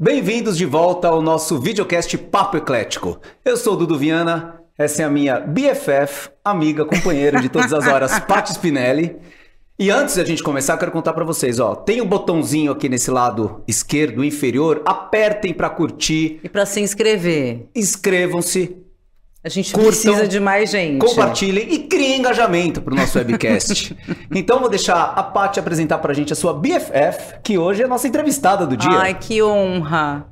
Bem-vindos de volta ao nosso videocast Papo Eclético. Eu sou o Dudu Viana, essa é a minha BFF, amiga, companheira de todas as horas, Paty Spinelli. E antes de a gente começar, eu quero contar para vocês, ó, tem um botãozinho aqui nesse lado esquerdo inferior, apertem para curtir. E para se inscrever. Inscrevam-se. A gente curtam, precisa de mais gente. Compartilhem e criem engajamento para o nosso webcast. então vou deixar a Paty apresentar para a gente a sua BFF, que hoje é a nossa entrevistada do dia. Ai, que honra.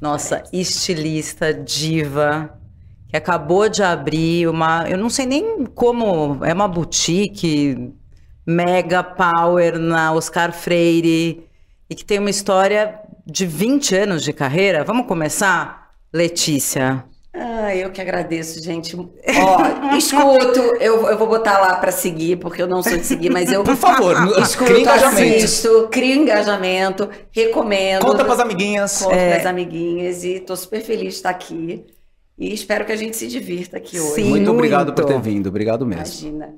Nossa estilista, diva, que acabou de abrir uma, eu não sei nem como, é uma boutique mega power na Oscar Freire e que tem uma história de 20 anos de carreira. Vamos começar? Letícia. Ah, eu que agradeço, gente. Ó, escuto, eu, eu vou botar lá para seguir, porque eu não sou de seguir, mas eu. Por favor, escuto, assisto, crio engajamento, recomendo. Conta pras amiguinhas. Conta é... pras amiguinhas e tô super feliz de estar aqui. E espero que a gente se divirta aqui hoje. Sim, muito obrigado muito. por ter vindo, obrigado mesmo. Imagina.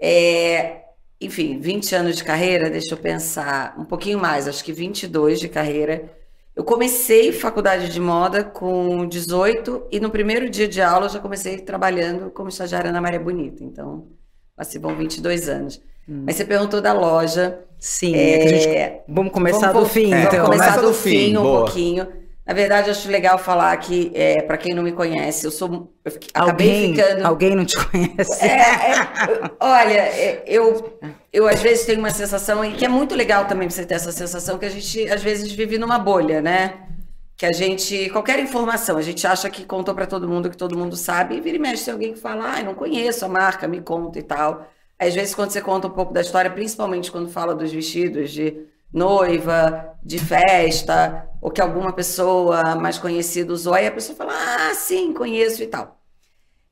É, enfim, 20 anos de carreira, deixa eu pensar, um pouquinho mais, acho que 22 de carreira. Eu comecei faculdade de moda com 18 e no primeiro dia de aula eu já comecei trabalhando como estagiária na Maria Bonita. Então, assim, vão 22 anos. Hum. Mas você perguntou da loja. Sim, é... gente... vamos começar vamos, do fim. É, então. Vamos começar do, do fim, um Boa. pouquinho. Na verdade, acho legal falar que, é, para quem não me conhece, eu sou. Eu alguém, ficando. Alguém não te conhece? É, é, olha, é, eu, eu às vezes tenho uma sensação, e que é muito legal também você ter essa sensação, que a gente às vezes vive numa bolha, né? Que a gente. Qualquer informação, a gente acha que contou para todo mundo, que todo mundo sabe, e vira e mexe, tem alguém que fala, ah, não conheço a marca, me conta e tal. Às vezes, quando você conta um pouco da história, principalmente quando fala dos vestidos de noiva, de festa, ou que alguma pessoa mais conhecida usou, aí a pessoa fala, ah, sim, conheço e tal.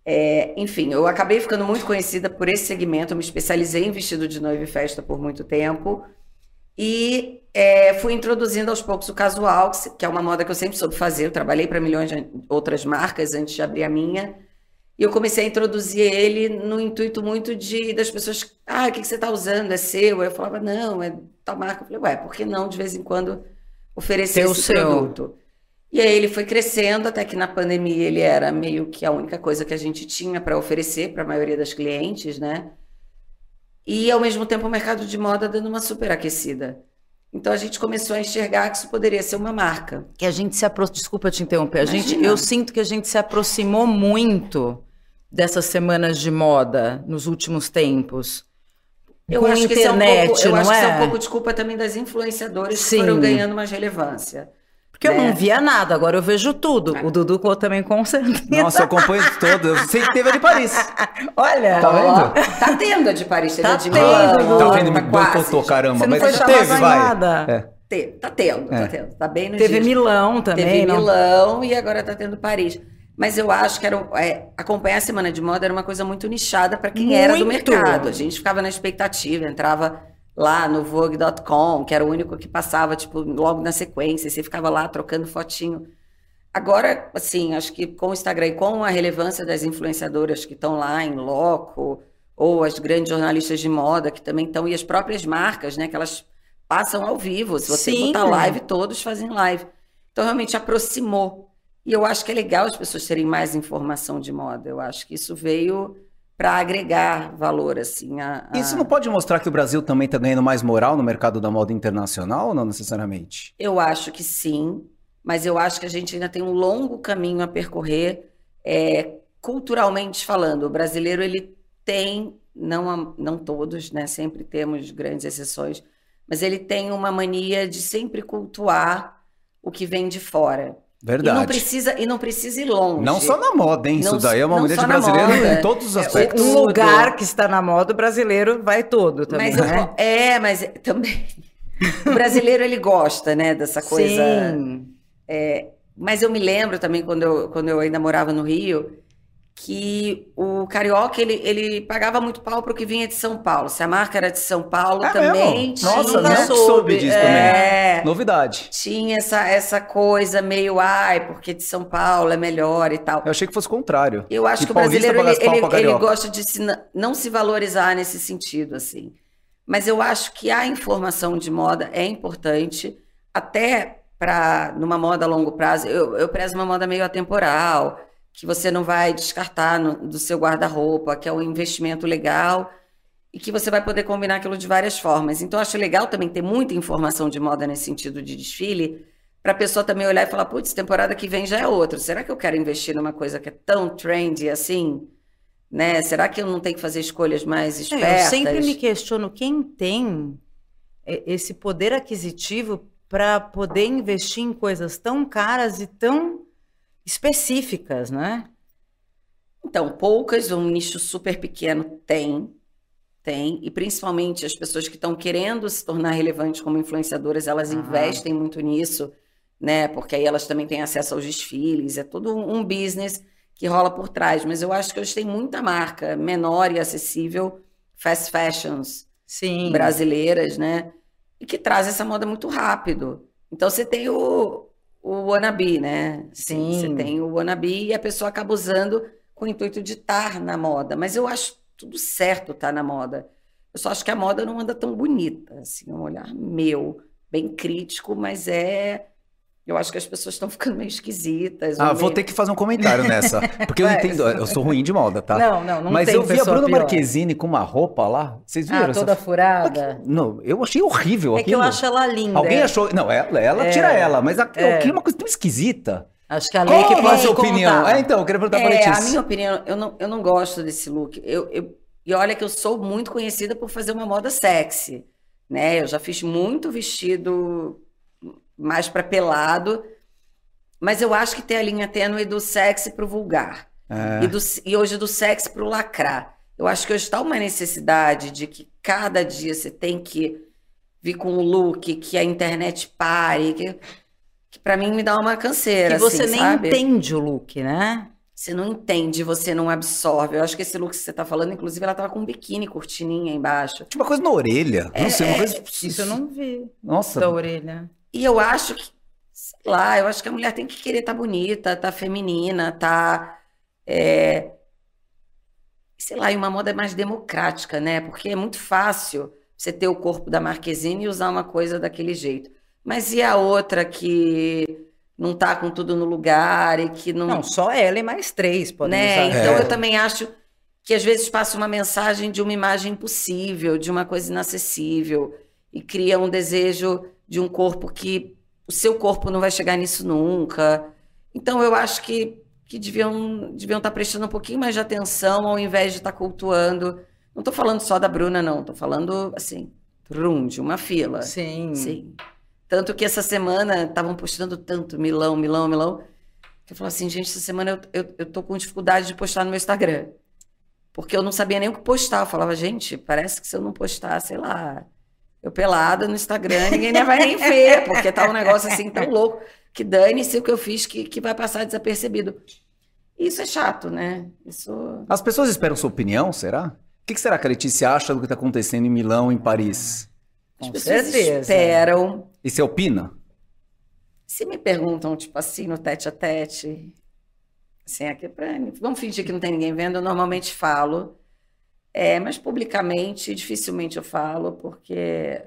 É, enfim, eu acabei ficando muito conhecida por esse segmento, eu me especializei em vestido de noiva e festa por muito tempo, e é, fui introduzindo aos poucos o casual, que é uma moda que eu sempre soube fazer, eu trabalhei para milhões de outras marcas antes de abrir a minha, e eu comecei a introduzir ele no intuito muito de das pessoas, ah, o que, que você está usando? É seu? Eu falava, não, é tal marca. Eu falei, ué, por que não de vez em quando oferecer Ter esse seu. produto? E aí ele foi crescendo até que na pandemia ele era meio que a única coisa que a gente tinha para oferecer para a maioria das clientes, né? E ao mesmo tempo o mercado de moda dando uma super aquecida. Então a gente começou a enxergar que isso poderia ser uma marca. Que a gente se aproximou, desculpa te interromper, a gente, eu sinto que a gente se aproximou muito dessas semanas de moda nos últimos tempos? Eu acho, internet, que, é um pouco, eu acho é? que isso é um pouco de culpa também das influenciadoras Sim. que foram ganhando mais relevância. Porque né? eu não via nada, agora eu vejo tudo. O Dudu também com certeza. Nossa, eu acompanho todo. Eu sei que teve a de Paris. Olha. Tá vendo? Tá tendo a de Paris, teve tá a de Milão. Tá vendo? Me boicotou, caramba. Você não mas foi teve, vai. Nada. É. Tá tendo, é. tá tendo. Tá bem no Teve dia. Milão também. Teve não? Milão e agora tá tendo Paris. Mas eu acho que era, é, acompanhar a semana de moda era uma coisa muito nichada para quem muito. era do mercado. A gente ficava na expectativa, entrava lá no Vogue.com, que era o único que passava, tipo, logo na sequência, você ficava lá trocando fotinho. Agora, assim, acho que com o Instagram e com a relevância das influenciadoras que estão lá em loco, ou as grandes jornalistas de moda que também estão, e as próprias marcas, né, que elas passam ao vivo. Se você Sim. botar live, todos fazem live. Então, realmente aproximou e eu acho que é legal as pessoas terem mais informação de moda. Eu acho que isso veio para agregar valor, assim. A, a... Isso não pode mostrar que o Brasil também está ganhando mais moral no mercado da moda internacional, não necessariamente? Eu acho que sim, mas eu acho que a gente ainda tem um longo caminho a percorrer, é, culturalmente falando. O brasileiro ele tem, não, não todos, né? Sempre temos grandes exceções, mas ele tem uma mania de sempre cultuar o que vem de fora. Verdade. E não precisa, e não precisa ir longe. Não só na moda, hein? Não, Isso daí é uma mulher de brasileiro em todos os é, aspectos. Um lugar que está na moda, o brasileiro vai todo também, mas né? Eu, é, mas também... o brasileiro, ele gosta, né, dessa coisa... Sim. É, mas eu me lembro também, quando eu, quando eu ainda morava no Rio, que o carioca ele, ele pagava muito pau para o que vinha de São Paulo. Se a marca era de São Paulo é também mesmo? tinha. Nossa, não soube, soube disso é, também. Novidade. Tinha essa, essa coisa meio, ai, porque de São Paulo é melhor e tal. Eu achei que fosse o contrário. Eu acho que, que o brasileiro ele, ele, ele, gosta de se, não se valorizar nesse sentido, assim. Mas eu acho que a informação de moda é importante, até para numa moda a longo prazo, eu, eu prezo uma moda meio atemporal, que você não vai descartar no, do seu guarda-roupa, que é um investimento legal e que você vai poder combinar aquilo de várias formas. Então, acho legal também ter muita informação de moda nesse sentido de desfile, para a pessoa também olhar e falar, putz, temporada que vem já é outra. Será que eu quero investir numa coisa que é tão trendy assim? Né? Será que eu não tenho que fazer escolhas mais espertas? É, eu sempre me questiono quem tem esse poder aquisitivo para poder investir em coisas tão caras e tão específicas, né? Então, poucas, um nicho super pequeno tem, tem, e principalmente as pessoas que estão querendo se tornar relevantes como influenciadoras, elas uhum. investem muito nisso, né? Porque aí elas também têm acesso aos desfiles, é todo um business que rola por trás. Mas eu acho que hoje tem muita marca menor e acessível, fast fashions Sim. brasileiras, né? E que traz essa moda muito rápido. Então você tem o, o wannabe, né? Sim. Você tem o wannabe e a pessoa acaba usando com o intuito de estar na moda. Mas eu acho tudo certo estar na moda. Eu só acho que a moda não anda tão bonita, assim, um olhar meu, bem crítico, mas é eu acho que as pessoas estão ficando meio esquisitas. Ah, meio... vou ter que fazer um comentário nessa. Porque eu entendo, eu sou ruim de moda, tá? Não, não, não Mas tem eu vi a Bruna pior. Marquezine com uma roupa lá. Vocês viram? Ah, toda essa... furada. Não, eu achei horrível É aquilo. que eu acho ela linda. Alguém achou. Não, ela, ela É, tira ela, mas aquilo, é. é uma coisa tão esquisita. Acho que a Qual que é a sua opinião? É, então, eu queria perguntar pra É, Letícia. a minha opinião, eu não, eu não gosto desse look. Eu, eu- e olha que eu sou muito conhecida por fazer uma moda sexy, né? Eu já fiz muito vestido mais para pelado, mas eu acho que tem a linha tênue do sexy pro vulgar. É. E, do- e hoje do sexy pro lacrar. Eu acho que hoje está uma necessidade de que cada dia você tem que vir com um look que a internet pare, que, que para mim me dá uma canseira, Que você assim, nem sabe? entende o look, né? Você não entende, você não absorve. Eu acho que esse look que você tá falando, inclusive, ela tava com um biquíni cortininha embaixo. Tinha uma coisa na orelha. não sei, uma É, coisa. Isso eu não vi Nossa. da orelha. E eu acho que, sei lá, eu acho que a mulher tem que querer estar bonita, estar feminina, estar. é, sei lá, e uma moda mais democrática, né? Porque é muito fácil você ter o corpo da Marquezine e usar uma coisa daquele jeito. Mas e a outra que não tá com tudo no lugar e que não. Não, só ela e mais três podem né? usar. Então É. eu também acho que às vezes passa uma mensagem de uma imagem impossível, de uma coisa inacessível e cria um desejo de um corpo que o seu corpo não vai chegar nisso nunca. Então eu acho que, que deviam deviam estar prestando um pouquinho mais de atenção ao invés de estar cultuando. Não estou falando só da Bruna, não. Estou falando assim, trum, de uma fila. Sim. Sim. Tanto que essa semana estavam postando tanto Milão, Milão, Milão, que eu falei assim, gente, essa semana eu, eu, eu tô com dificuldade de postar no meu Instagram. Porque eu não sabia nem o que postar. Eu falava, gente, parece que se eu não postar, sei lá, eu pelada no Instagram, ninguém nem vai nem ver, porque tá um negócio assim tão louco que dane-se o que eu fiz que, que vai passar desapercebido. Isso é chato, né? Isso. As pessoas esperam sua opinião, será? O que, que será que a Letícia acha do que está acontecendo em Milão, em Paris? As Com pessoas certeza. esperam. E você opina? Se me perguntam, tipo assim, no tete a tete, assim, aqui pra, vamos fingir que não tem ninguém vendo, eu normalmente falo. É, mas publicamente, dificilmente eu falo, porque,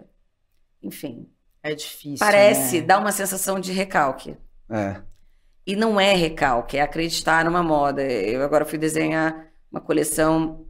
enfim, É difícil. parece, né? dá uma sensação de recalque. É. E não é recalque, é acreditar numa moda. Eu agora fui desenhar uma coleção.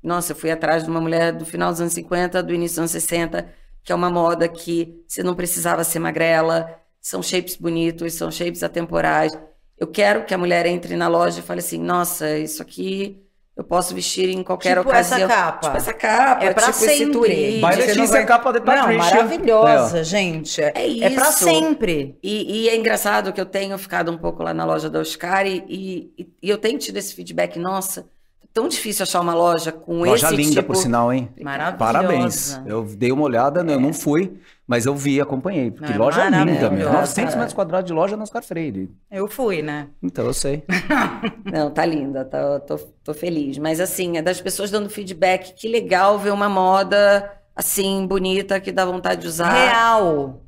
Nossa, eu fui atrás de uma mulher do final dos anos 50, do início dos anos 60, que é uma moda que você não precisava ser magrela, são shapes bonitos, são shapes atemporais. Eu quero que a mulher entre na loja e fale assim: nossa, isso aqui eu posso vestir em qualquer Tipo essa ocasião. capa. Tipo essa capa, É pra tipo esse sempre. Vai não Letícia, vai- capa de Não, Patrícia. maravilhosa, gente. É, É é pra isso. sempre. E, e é engraçado que eu tenho ficado um pouco lá na loja da Oscar e, e, e eu tenho tido esse feedback, nossa, é tão difícil achar uma loja com Loja esse linda, tipo... por sinal, hein? Maravilhosa. Parabéns. Eu dei uma olhada, né? eu não fui, mas eu vi, acompanhei. Porque Não, é loja linda mesmo. maravilhosa. 900 metros quadrados de loja no Oscar Freire. Eu fui, né? Então, eu sei. Não, tá linda, tá, tô, tô feliz. Mas assim, é das pessoas dando feedback, que legal ver uma moda assim, bonita, que dá vontade de usar. Real.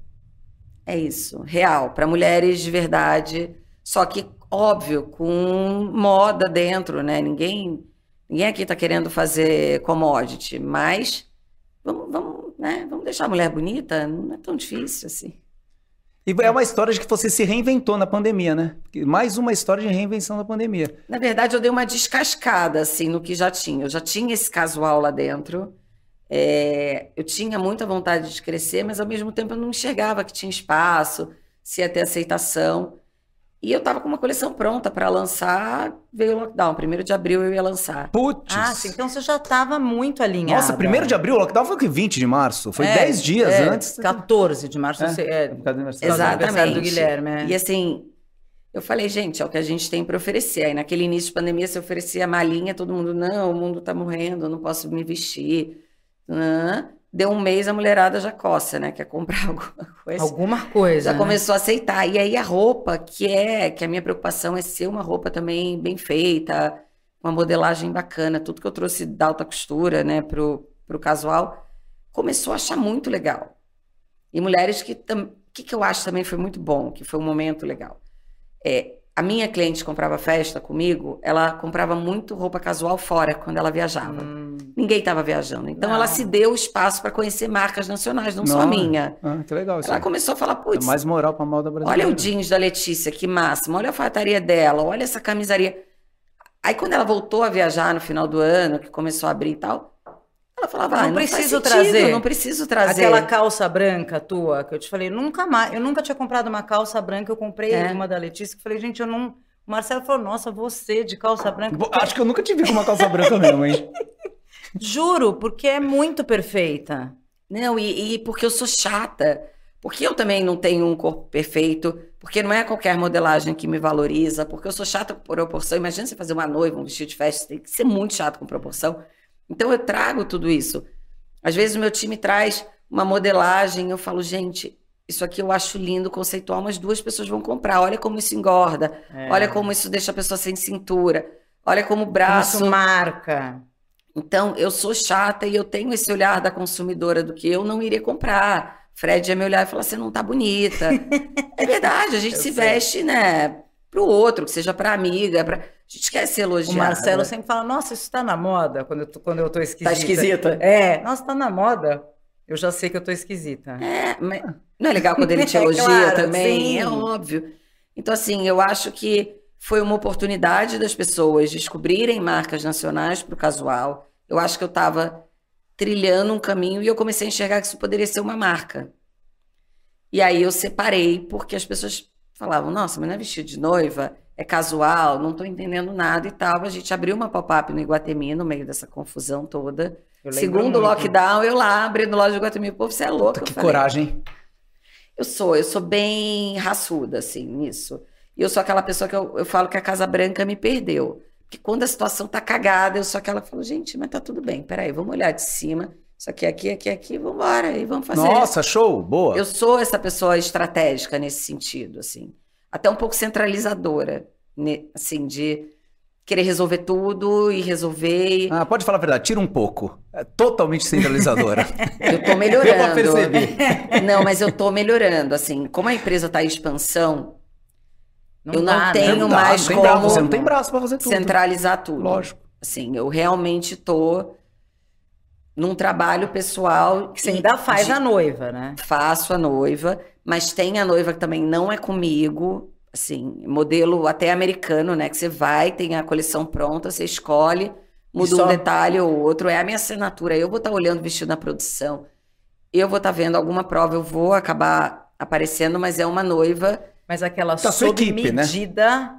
É isso, real, para mulheres de verdade. Só que, óbvio, com moda dentro, né? Ninguém, ninguém aqui tá querendo fazer commodity, mas vamos, vamos, né? Vamos deixar a mulher bonita? Não é tão difícil assim. E é uma história de que você se reinventou na pandemia, né? Mais uma história de reinvenção na pandemia. Na verdade, eu dei uma descascada, assim, no que já tinha. Eu já tinha esse casual lá dentro. É, eu tinha muita vontade de crescer, mas ao mesmo tempo eu não enxergava que tinha espaço, se ia ter aceitação. E eu tava com uma coleção pronta para lançar, veio o lockdown. Primeiro de abril eu ia lançar. Putz! Ah, sim, então você já estava muito alinhada. Nossa, primeiro de abril, o lockdown foi que 20 de março. Foi É, 10 dias é, antes. 14 de março. É, você- é, por causa do aniversário. Do Exatamente. Guilherme, é. E assim, eu falei, gente, é o que a gente tem para oferecer. Aí naquele início de pandemia, se oferecia malinha, todo mundo, não, o mundo tá morrendo, eu não posso me vestir. Hã? Deu um mês, a mulherada já coça, né? Quer comprar alguma coisa. Alguma coisa. já né? começou a aceitar. E aí a roupa, que é, que a minha preocupação é ser uma roupa também bem feita, uma modelagem bacana, tudo que eu trouxe da alta costura, né, pro, pro casual, começou a achar muito legal. E mulheres que o que, que eu acho também foi muito bom, que foi um momento legal. É, a minha cliente comprava festa comigo, ela comprava muito roupa casual fora quando ela viajava. Hum, Ninguém estava viajando. Então Não. ela se deu espaço para conhecer marcas nacionais, não, só a Não, minha. Ah, que legal isso. Ela começou a falar, É putz, mais moral pra mal da brasileira. Olha o jeans da Letícia, que máximo. Olha a alfaiataria dela, olha essa camisaria. Aí quando ela voltou a viajar no final do ano, que começou a abrir e tal, ela falava, Não ah, não, preciso preciso trazer. trazer, não preciso trazer. Aquela calça branca tua, que eu te falei, nunca mais. Eu nunca tinha comprado uma calça branca, eu comprei É. uma da Letícia, que eu falei, gente, eu não. O Marcelo falou, nossa, você de calça branca. Bo- Acho que eu nunca te vi com uma calça branca mesmo, hein? Juro, porque é muito perfeita. Não, e, e porque eu sou chata. Porque eu também não tenho um corpo perfeito, porque não é qualquer modelagem que me valoriza, porque eu sou chata com proporção. Imagina você fazer uma noiva, um vestido de festa, você tem que ser muito chato com proporção. Então eu trago tudo isso. Às vezes o meu time traz uma modelagem, eu falo, gente, isso aqui eu acho lindo, conceitual, mas duas pessoas vão comprar. Olha como isso engorda, É. olha como isso deixa a pessoa sem cintura, olha como o Como braço. isso marca. Então, eu sou chata e eu tenho esse olhar da consumidora do que eu não iria comprar. Fred ia me olhar e falar: você não tá bonita. é verdade, a gente Eu se sei. veste, né, pro outro, que seja pra amiga, pra... a gente quer ser O elogiada. Marcelo sempre fala, nossa, isso tá na moda, quando eu tô, quando eu tô esquisita. Tá esquisita? É, nossa, tá na moda. Eu já sei que eu tô esquisita. É, mas não é legal quando ele te É elogia claro, também? sim. É óbvio. Então, assim, eu acho que foi uma oportunidade das pessoas descobrirem marcas nacionais para o casual. Eu acho que eu estava trilhando um caminho e eu comecei a enxergar que isso poderia ser uma marca. E aí eu separei, porque as pessoas falavam, nossa, mas não é vestido de noiva, é casual, não estou entendendo nada e tal. A gente abriu uma pop-up no Iguatemi, no meio dessa confusão toda. Segundo muito. lockdown, eu lá abrindo loja do Iguatemi, pô, você é louca. Que falei, coragem. eu sou, eu sou bem raçuda, assim, nisso. E eu sou aquela pessoa que eu, eu falo que a Casa Branca me perdeu. Porque quando a situação tá cagada, eu sou aquela que falo, gente, mas tá tudo bem, peraí, vamos olhar de cima. Isso aqui, aqui, aqui, aqui, vamos embora e vamos fazer. Nossa, show, boa. Eu sou essa pessoa estratégica nesse sentido, assim. Até um pouco centralizadora, né? assim, de querer resolver tudo e resolver. e- Ah, pode falar a verdade, tira um pouco. É totalmente centralizadora. Eu tô melhorando. Deu pra perceber. Não, mas eu tô melhorando, assim. Como a empresa tá em expansão, eu não dá, né? tenho Não dá, mais não tem como braço, você não tem braço pra fazer tudo. centralizar tudo. Lógico. Assim, eu realmente tô num trabalho pessoal Que você ainda faz de- a noiva, né? faço a noiva, mas tem a noiva que também não é comigo, assim, modelo até americano, né? Que você vai, tem a coleção pronta, você escolhe, muda só- um detalhe ou outro, é a minha assinatura. Eu vou estar olhando o vestido na produção, eu vou estar vendo alguma prova, eu vou acabar aparecendo, mas é uma noiva Mas aquela sua sob equipe, né? medida,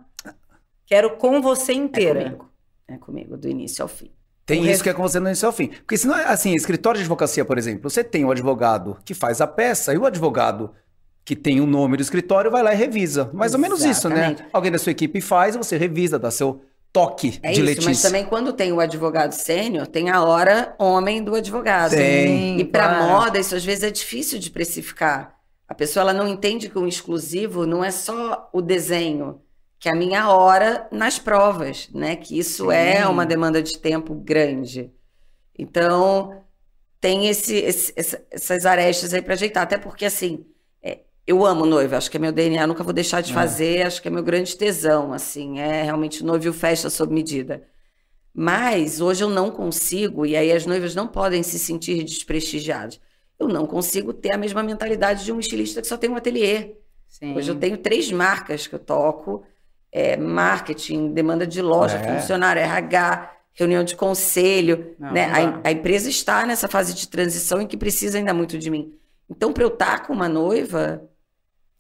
quero com você é inteira. comigo. É comigo, do início ao fim. Tem isso que é com você no início ao fim. Porque senão, assim, escritório de advocacia, por exemplo, você tem o advogado que faz a peça e o advogado que tem o nome do escritório vai lá e revisa. Mais ou menos isso, né? Exatamente. Alguém da sua equipe faz, você revisa, dá seu toque É de isso, Letícia. mas também quando tem o advogado sênior, tem a hora homem do advogado. Tem. E para claro. moda, isso às vezes é difícil de precificar. A pessoa ela não entende que o exclusivo não é só o desenho, que é a minha hora nas provas, né? Que isso Sim. é uma demanda de tempo grande. Então, tem esse, esse- essa- essas arestas aí para ajeitar. Até porque, assim, é, eu amo noiva, acho que é meu DNA, nunca vou deixar de É. fazer, acho que é meu grande tesão, assim, é realmente noivo festa sob medida. Mas hoje eu não consigo, e aí as noivas não podem se sentir desprestigiadas. Eu não consigo ter a mesma mentalidade de um estilista que só tem um ateliê. Sim. Hoje eu tenho três marcas que eu toco: é, marketing, demanda de loja, É. funcionário, RH, reunião de conselho. Não, né? não A, a empresa está nessa fase de transição em que precisa ainda muito de mim. Então, para eu estar com uma noiva,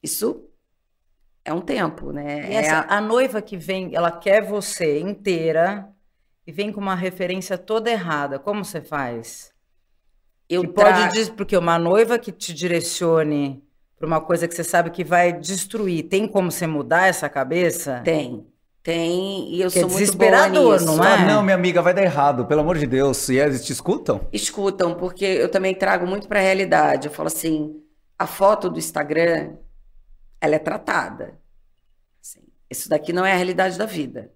isso é um tempo, né? E É essa, a- a noiva que vem, ela quer você inteira e vem com uma referência toda errada. Como você faz? eu que pode tra- dizer, porque uma noiva que te direcione para uma coisa que você sabe que vai destruir, tem como você mudar essa cabeça? Tem, tem, e eu Que é sou muito boa desesperador, não Ah, é? não, minha amiga, vai dar errado, pelo amor de Deus. E eles te escutam? Escutam, porque eu também trago muito para a realidade. Eu falo assim, a foto do Instagram, ela é tratada. Assim, isso daqui não é a realidade da vida.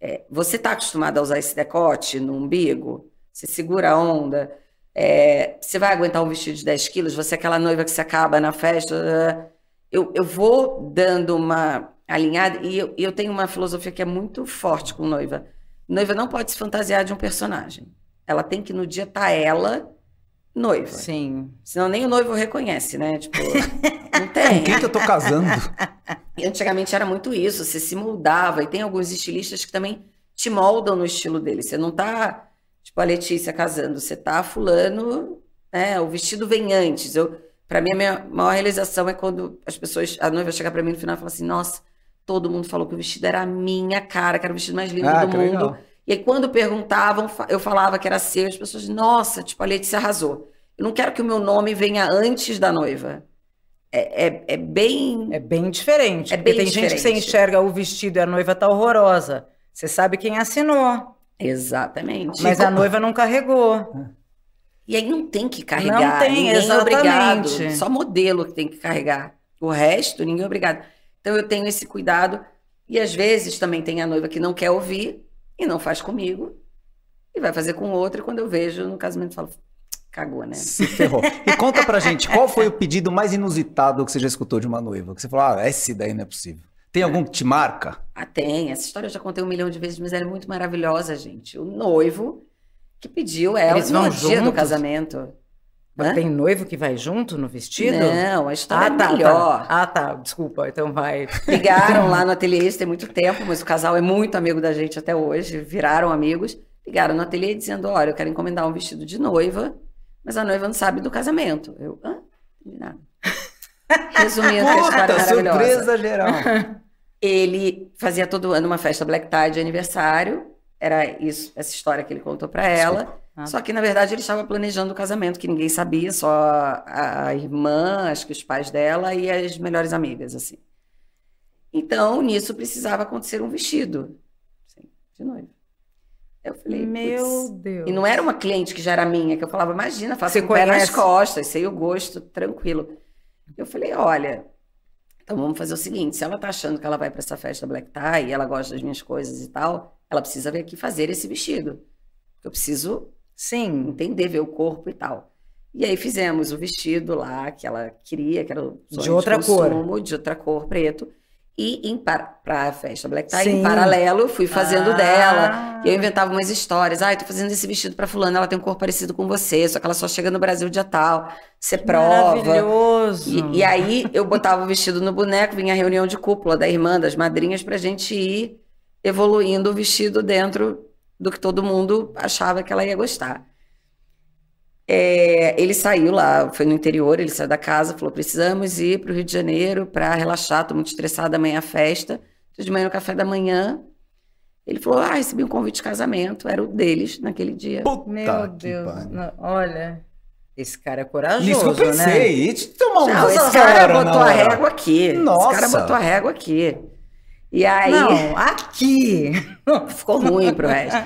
É, você está acostumado a usar esse decote no umbigo? Você segura a onda? É, você vai aguentar um vestido de 10 quilos? Você é aquela noiva que se acaba na festa? Eu, eu vou dando uma alinhada e eu, eu tenho uma filosofia que é muito forte com noiva. Noiva não pode se fantasiar de um personagem. Ela tem que no dia estar ela noiva. Sim. Senão nem o noivo reconhece, né? Tipo, não Com tem. quem que eu tô casando? E antigamente era muito isso, você se moldava. E tem alguns estilistas que também te moldam no estilo dele. Você não tá, tipo, a Letícia casando, você tá fulano, né? O vestido vem antes. Eu, para mim, a minha maior realização é quando as pessoas, a noiva chega para mim no final e fala assim: nossa, todo mundo falou que o vestido era a minha cara, que era o vestido mais lindo Ah, do mundo. legal. E aí, quando perguntavam, eu falava que era seu, as pessoas, nossa, tipo, a Letícia arrasou. Eu não quero que o meu nome venha antes da noiva. É, é, é bem. É bem diferente. É porque bem tem gente que você diferente. enxerga o vestido e a noiva tá horrorosa. Você sabe quem assinou, Exatamente. mas a noiva não carregou. E aí não tem que carregar. Não tem, ninguém é obrigado. exatamente. Só modelo que tem que carregar. O resto, ninguém é obrigado. Então eu tenho esse cuidado. E às vezes também tem a noiva que não quer ouvir e não faz comigo. E vai fazer com outra. E quando eu vejo no casamento, eu falo, cagou, né? Se ferrou. E conta pra gente, qual foi o pedido mais inusitado que você já escutou de uma noiva? Que você falou, ah, esse daí não é possível. Tem algum que te marca? Ah, tem. Essa história eu já contei um milhão de vezes, mas ela é muito maravilhosa, gente. O noivo que pediu ela Eles vão no dia do casamento. Hã? Tem noivo que vai junto no vestido? Não, a história Ah, é tá, melhor. tá. Ah, tá. Desculpa, então vai. Ligaram lá no ateliê, isso tem muito tempo, mas o casal é muito amigo da gente até hoje, viraram amigos. Ligaram no ateliê dizendo: Olha, eu quero encomendar um vestido de noiva, mas a noiva não sabe do casamento. Eu, hã? Não Resumindo, a história é Puta, maravilhosa. surpresa geral. Ele fazia todo ano uma festa black tie de aniversário. Era isso, essa história que ele contou para ela. Ah. Só que, na verdade, ele estava planejando o casamento, que ninguém sabia, só a, irmã, acho que os pais dela e as melhores amigas, assim. Então, nisso precisava acontecer um vestido assim, de noiva. Eu falei, Meu. Deus. E não era uma cliente que já era minha, que eu falava, imagina, faço Você com o pé nas conhece? costas, sei o gosto, tranquilo. Eu falei, olha, então vamos fazer o seguinte, se ela tá achando que ela vai para essa festa black tie e ela gosta das minhas coisas e tal, ela precisa vir aqui fazer esse vestido. Eu preciso Sim. entender, ver o corpo e tal. E aí fizemos o vestido lá que ela queria, que era o De outra cor. consumo, de outra cor, preto. E para a festa Black Tie, Sim. em paralelo, eu fui fazendo Ah. dela. E eu inventava umas histórias. Ai, tô fazendo esse vestido pra fulana, ela tem um corpo parecido com você, só que ela só chega no Brasil dia tal. Você prova. Maravilhoso. E, e aí eu botava o vestido no boneco, vinha a reunião de cúpula da irmã, das madrinhas, pra gente ir evoluindo o vestido dentro do que todo mundo achava que ela ia gostar. É, ele saiu lá, foi no interior, ele saiu da casa, falou: precisamos ir para o Rio de Janeiro para relaxar, tô muito estressada, amanhã é a festa. De manhã no café da manhã. Ele falou: Ah, recebi um convite de casamento, era o deles naquele dia. Puta Meu Deus. não, olha, esse cara é corajoso, Isso que eu né? pensei. E te tomar um Não, esse cara botou a régua aqui. Nossa. Esse cara botou a régua aqui. E aí Não, aqui. ficou ruim pro resto.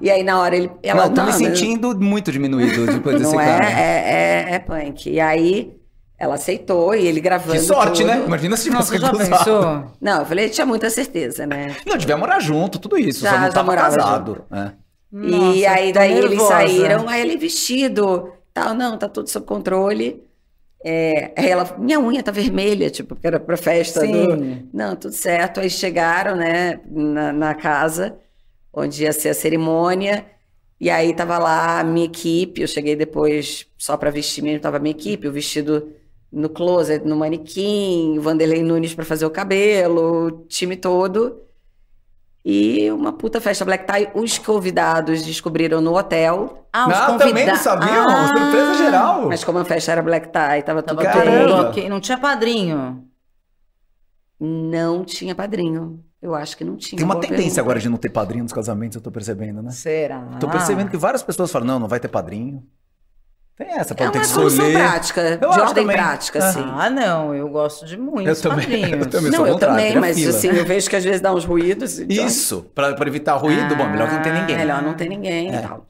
E aí na hora ele. Ela, Não, tô me sentindo muito diminuído depois desse Não é, cara. é, é, é punk. E aí ela aceitou e ele gravando. Que sorte, né? tudo. Imagina se tivesse recusado. Não, eu falei, tinha muita certeza, né? Não, devia morar junto, tudo isso. Já, só não tava casado. É. e Nossa, aí tô daí eles nervosa. saíram, aí ele vestido, tal, não, tá tudo sob controle. É, ela, minha unha tá vermelha, tipo, porque era pra festa do. Sim. Não, tudo certo. Aí chegaram, né, na, na casa, onde ia ser a cerimônia. E aí tava lá a minha equipe. Eu cheguei depois só pra vestir mesmo, tava a minha equipe, o vestido no closet, no manequim, o Vanderlei Nunes para fazer o cabelo, o time todo. E uma puta festa black tie. Os convidados descobriram no hotel. Ah, os Ah, convida- também não sabiam? Ah, Surpresa geral. Mas como a festa era black tie, tava tudo Tava ok. Não tinha padrinho. Não tinha padrinho. Eu acho que não tinha. Tem uma Boa tendência pergunta. agora de não ter padrinho nos casamentos, eu tô percebendo, né? Será? Tô percebendo que várias pessoas falam, não, não vai ter padrinho. Tem essa, É não ter uma que solução escolher. prática, Eu de ordem também. prática, Ah. assim. Ah, não, eu gosto de muitos Eu também, padrinhos. eu também. Não, eu também, teria mas fila. assim, eu vejo que às vezes dá uns ruídos. então- Isso, pra, pra evitar ruído, bom, melhor que não ter ninguém. Ah, Melhor não ter ninguém É. e tal.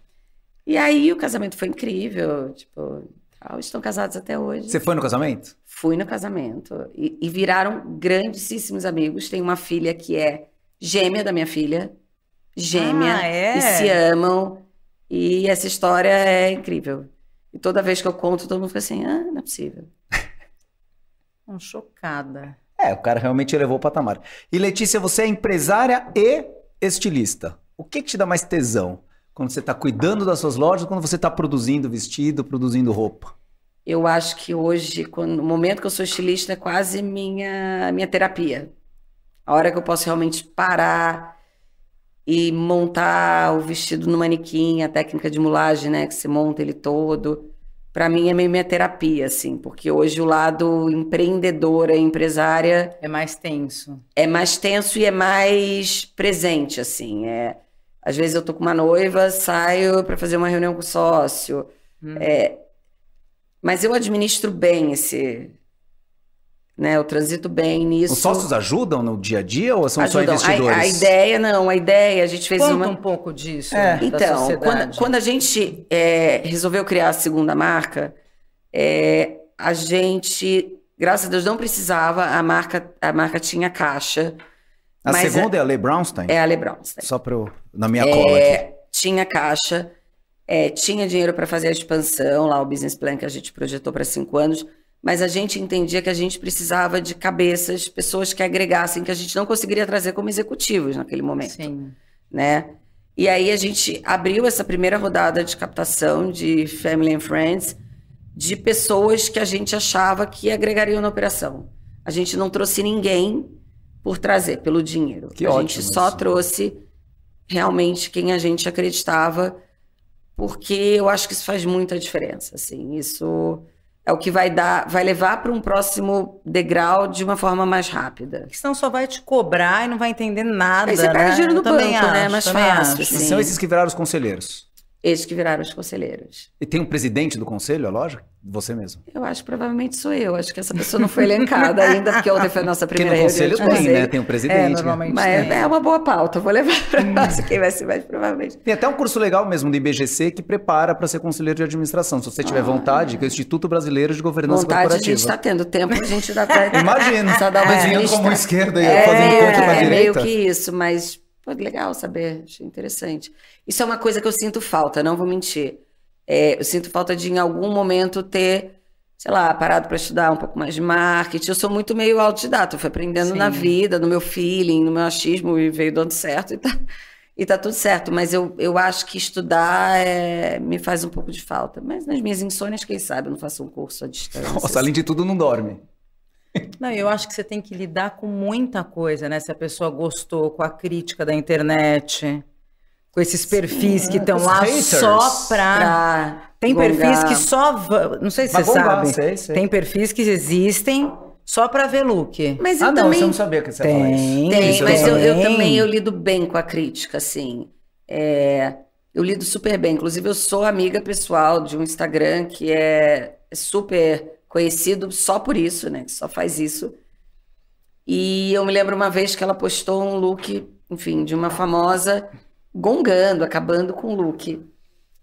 E aí o casamento foi incrível, tipo, tal, estão casados até hoje. Você foi no casamento? Fui no casamento e, e viraram grandíssimos amigos. Tem uma filha que é gêmea da minha filha, gêmea, Ah, é? e se amam. E essa história é incrível. E toda vez que eu conto, todo mundo fica assim, ah, não é possível. Hum, chocada. É, o cara realmente elevou o patamar. E Letícia, você é empresária e estilista. O que, que te dá mais tesão? Quando você tá cuidando das suas lojas ou quando você tá produzindo vestido, produzindo roupa? Eu acho que hoje, quando, no momento que eu sou estilista, é quase minha, minha terapia. A hora que eu posso realmente parar e montar o vestido no manequim, a técnica de mulagem, né? Que você monta ele todo. Pra mim é meio minha terapia, assim, porque hoje o lado empreendedora, empresária, É mais tenso. é mais tenso e é mais presente, assim. É, às vezes eu tô com uma noiva, saio para fazer uma reunião com o sócio. Hum. É, mas eu administro bem esse, né? Eu transito bem nisso. Os sócios ajudam no dia a dia ou são Ajudam. só A- investidores? A, ideia não, a ideia a gente fez Conta uma. um pouco disso. É. Então, quando, quando a gente é, resolveu criar a segunda marca, é, a gente, graças a Deus, não precisava. A marca, a marca tinha caixa. A mas segunda é, a Le Brownstein? É a LeBron. Só pra eu... Na minha cola aqui. É, tinha caixa, é, tinha dinheiro para fazer a expansão, lá o business plan que a gente projetou para cinco anos, mas a gente entendia que a gente precisava de cabeças, pessoas que agregassem, que a gente não conseguiria trazer como executivos naquele momento, Sim. né? E aí a gente abriu essa primeira rodada de captação de Family and Friends de pessoas que a gente achava que agregariam na operação. A gente não trouxe ninguém por trazer, pelo dinheiro. Que a ótimo gente só isso. trouxe realmente quem a gente acreditava, porque eu acho que isso faz muita diferença, assim, isso é o que vai dar, vai levar para um próximo degrau de uma forma mais rápida. Porque senão só vai te cobrar e não vai entender nada. Aí você né? pega dinheiro no Eu também banco, né? acho, Mais também fácil, acho. E assim. são esses que viraram os conselheiros. Esses que viraram os conselheiros. E tem um presidente do conselho, a loja? Você mesmo. Eu acho que provavelmente sou eu. Acho que essa pessoa não foi elencada ainda, porque ontem foi a nossa Porque primeira no reunião conselho de tem, né? conselho. Tem um presidente. É, né? normalmente Mas tem. é, é uma boa pauta. Vou levar para nós quem vai ser mais provavelmente. Tem até um curso legal mesmo do IBGC que prepara para ser conselheiro de administração. Se você tiver vontade, que é o Instituto Brasileiro de Governança Ah. Vontade a Corporativa. gente está tendo tempo, a gente dá pra... Imagina, Só dar uma vista. com a mão esquerda e É, fazendo conta com a é meio direita. que isso, mas pô, legal saber, achei interessante. Isso é uma coisa que eu sinto falta, não vou mentir. É, eu sinto falta de em algum momento ter, sei lá, parado para estudar um pouco mais de marketing. Eu sou muito meio autodidata, eu fui aprendendo Sim. na vida, no meu feeling, no meu achismo e veio dando certo e tá, e tá tudo certo. Mas eu, eu acho que estudar é, me faz um pouco de falta. Mas nas minhas insônias, quem sabe, eu não faço um curso à distância. Nossa, além de tudo, não dorme. Não, eu acho que você tem que lidar com muita coisa, né? Se a pessoa gostou com a crítica da internet, com esses perfis que estão os lá haters. só pra. Pra Tem perfis que só. va- Não sei se Mas você gongar, sabe. sei, sei. Tem perfis que existem só pra ver look. Mas eu Ah, não, também você não sabia que você ia falar isso. Tem, Tem, Isso mas eu, eu tem. também eu lido bem com a crítica, assim. É, eu lido super bem. Inclusive, eu sou amiga pessoal de um Instagram que é super conhecido só por isso, né? Que só faz isso. E eu me lembro uma vez que ela postou um look, enfim, de uma famosa gongando, acabando com o look.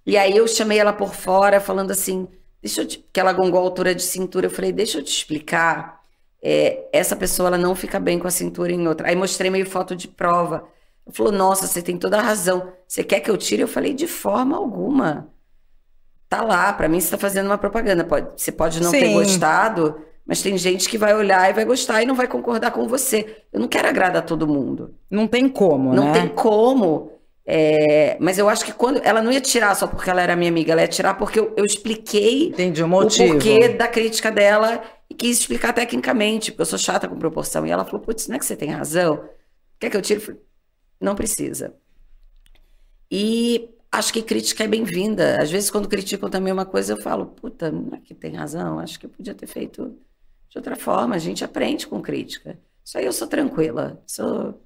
E aí eu chamei ela por fora, falando assim, deixa eu te... que ela gongou a altura de cintura. Eu falei, deixa eu te explicar. É, essa pessoa ela não fica bem com a cintura em outra. Aí mostrei meio foto de prova. Ela falou, nossa, você tem toda a razão. Você quer que eu tire? Eu falei, de forma alguma. Tá lá, pra mim você tá fazendo uma propaganda. Pode, você pode não ter Sim. gostado, mas tem gente que vai olhar e vai gostar e não vai concordar com você. Eu não quero agradar todo mundo. Não tem como, Não né? tem como. É, mas eu acho que quando. Ela não ia tirar só porque ela era minha amiga, ela ia tirar porque eu, eu expliquei Entendi o o porquê da crítica dela e quis explicar tecnicamente, porque eu sou chata com proporção. E ela falou: putz, não é que você tem razão? Quer que eu tire? Não precisa. E acho que crítica é bem-vinda. Às vezes, quando criticam também uma coisa, eu falo: puta, não é que tem razão, acho que eu podia ter feito de outra forma. A gente aprende com crítica. Isso aí eu sou tranquila, sou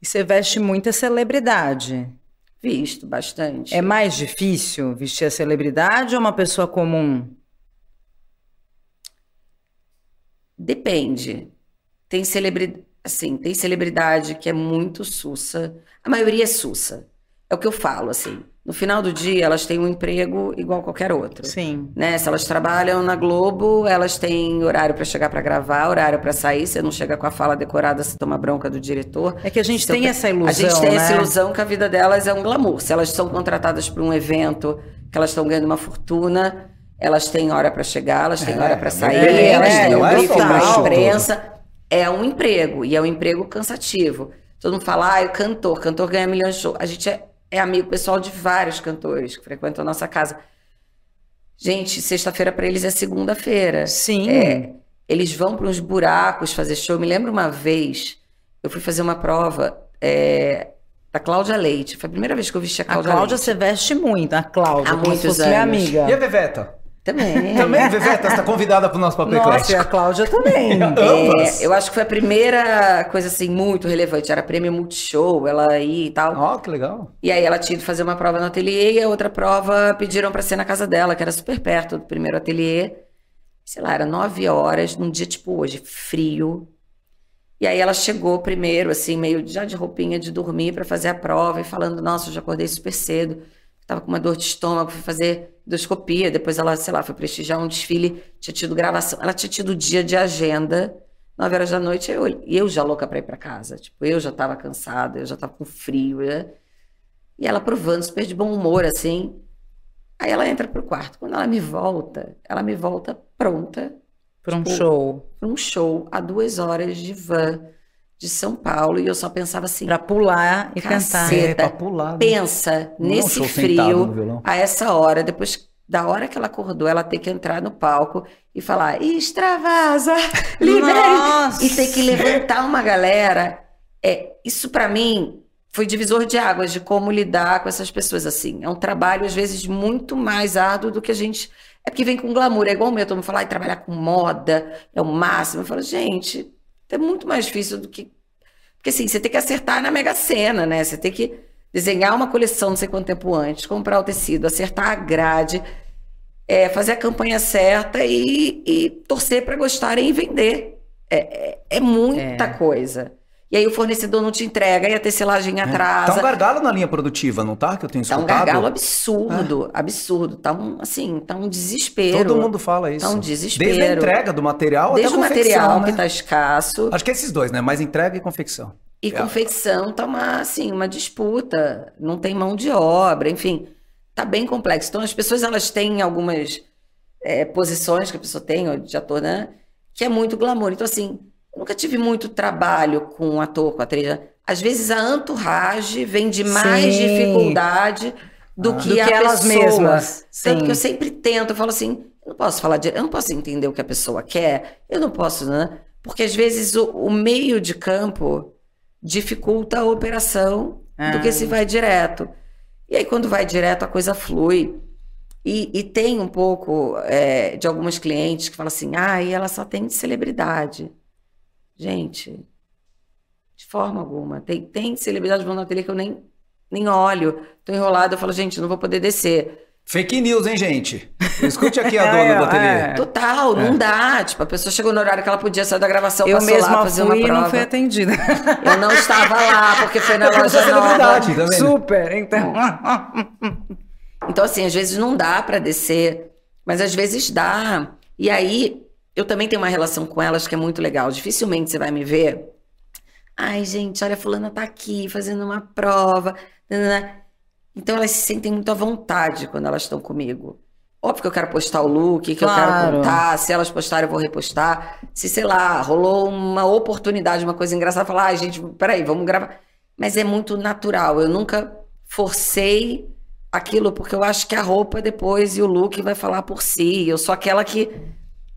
E você veste muita celebridade. visto bastante. É mais difícil vestir a celebridade ou uma pessoa comum? Depende. Tem celebridade, assim, tem celebridade que é muito sussa. A maioria é sussa. É o que eu falo, assim. No final do dia, elas têm um emprego igual qualquer outro. Sim. Né? Se elas trabalham na Globo, elas têm horário para chegar para gravar, horário para sair. Você não chega com a fala decorada, você toma bronca do diretor. É que a gente tem pe- essa ilusão, A gente tem essa né? ilusão que a vida delas é um glamour. Se elas são contratadas para um evento, que elas estão ganhando uma fortuna, elas têm hora para chegar, elas têm É, hora para sair, é, elas têm um é briefing para a imprensa. É um emprego, e é um emprego cansativo. Todo mundo fala, ah, o cantor, cantor ganha milhões de shows. A gente é, é amigo pessoal de vários cantores que frequentam a nossa casa. Gente, sexta-feira para eles é segunda-feira. Sim. É, eles vão para uns buracos fazer show. Eu me lembro uma vez, eu fui fazer uma prova é, da Cláudia Leite. Foi a primeira vez que eu vesti a A Cláudia, Cláudia Leite. você veste muito, a Cláudia, Há muitos fosse minha anos. amiga. E a Veveta? Também. Também, Veveta, você tá convidada pro nosso papel Nossa, e a Cláudia também. É, eu acho que foi a primeira coisa assim muito relevante. Era prêmio Multishow, ela aí e tal. Ó, que legal. E aí ela tinha que fazer uma prova no ateliê e a outra prova pediram para ser na casa dela, que era super perto do primeiro ateliê. Sei lá, era nove horas, num dia tipo hoje, frio. E aí ela chegou primeiro, assim, meio já de roupinha de dormir para fazer a prova e falando, nossa, eu já acordei super cedo. Tava com uma dor de estômago, fui fazer endoscopia. Depois ela, sei lá, foi prestigiar um desfile, tinha tido gravação. Ela tinha tido dia de agenda, nove horas da noite, eu, e eu já louca para ir para casa. Tipo, eu já tava cansada, eu já tava com frio, né? E ela provando, super de bom humor, assim. Aí ela entra pro quarto. Quando ela me volta, ela me volta pronta Para um Tipo, show. para um show a duas horas de van de São Paulo. E eu só pensava assim, Pra pular e cantar. É, pra pular. né? pensa Não nesse frio, a essa hora, depois da hora que ela acordou, ela ter que entrar no palco e falar, extravasa, libere. Nossa! E ter que levantar uma galera. É, isso para mim foi divisor de águas de como lidar com essas pessoas assim. É um trabalho às vezes muito mais árduo do que a gente é porque vem com glamour, é igual o meu, todo mundo fala, ai, trabalhar com moda é o máximo. Eu falo, gente, é muito mais difícil do que porque assim, você tem que acertar na Mega Sena, né? Você tem que desenhar uma coleção não sei quanto tempo antes, comprar o tecido, acertar a grade, é, fazer a campanha certa e, e torcer para gostarem e vender. É, é- é muita coisa. E aí o fornecedor não te entrega, e a tecelagem atrasa. Tá um gargalo na linha produtiva, não tá? Que eu tenho Tá um escutado. gargalo absurdo, absurdo. Tá um, assim, tá um desespero. Todo mundo fala isso. Tá um desespero. Desde a entrega do material Desde até o a confecção, material né? que tá escasso. Acho que é esses dois, né? Mais entrega e confecção. E É. confecção tá uma, assim, uma disputa, não tem mão de obra, enfim, tá bem complexo. Então as pessoas elas têm algumas é, posições que a pessoa tem, de ator, né, que é muito glamour. Então assim, nunca tive muito trabalho com ator, com atriz. Às vezes a entourage vem de mais Sim. dificuldade do Ah. que Do que elas pessoa. mesmas, Tanto sim. que eu sempre tento, eu falo assim, eu não posso falar de, eu não posso entender o que a pessoa quer, eu não posso, né? Porque às vezes o, o meio de campo dificulta a operação do que Ah. se vai direto. E aí, quando vai direto, a coisa flui. E, e tem um pouco é, de algumas clientes que falam assim: ah, e ela só tem de celebridade. Gente, de forma alguma. Tem, tem celebridade no ateliê que eu nem, nem olho. Tô enrolada, eu falo, gente, não vou poder descer. Fake news, hein, gente? Escute aqui a É, dona do ateliê. é. Total, não dá. Tipo, a pessoa chegou no horário que ela podia sair da gravação, Eu passou lá mesma fazer fui uma e não prova. fui atendida. Eu não estava lá, porque foi na Porque você é loja nova. celebridade, tá? Super, então. Então, assim, às vezes não dá pra descer, mas às vezes dá. E aí, eu também tenho uma relação com elas que é muito legal. Dificilmente você vai me ver. Ai, gente, olha, a fulana tá aqui fazendo uma prova. nananã." Então, elas se sentem muito à vontade quando elas estão comigo. Óbvio que eu quero postar o look, que eu Claro. quero contar. Se elas postarem, eu vou repostar. Se, sei lá, rolou uma oportunidade, uma coisa engraçada, falar, ai, gente, peraí, vamos gravar. Mas é muito natural. Eu nunca forcei aquilo, porque eu acho que a roupa depois e o look vai falar por si. Eu sou aquela que,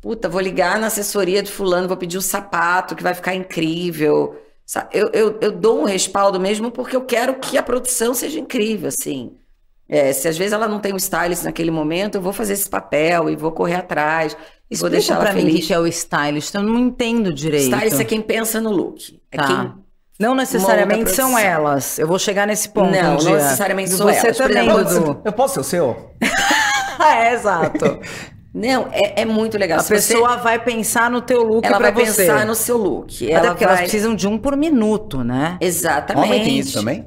puta, vou ligar na assessoria de fulano, vou pedir o sapato que vai ficar incrível. Eu, eu, eu dou um respaldo mesmo porque eu quero que a produção seja incrível, assim. É, se às vezes ela não tem um stylist naquele momento, eu vou fazer esse papel e vou correr atrás. Explica vou deixar ela pra feliz. mim o que é o stylist. Eu não entendo direito. Stylist é quem pensa no look. É Tá. quem Não necessariamente são elas. Eu vou chegar nesse ponto. Não, um não dia. necessariamente são Você elas. Por também, Dudu. Eu posso ser o seu? é, exato. Não, é, é muito legal. A Se você- pessoa vai pensar no teu look ela vai você. pensar no seu look. Até Ela porque elas vai... precisam de um por minuto, né? Exatamente. Homem tem isso também?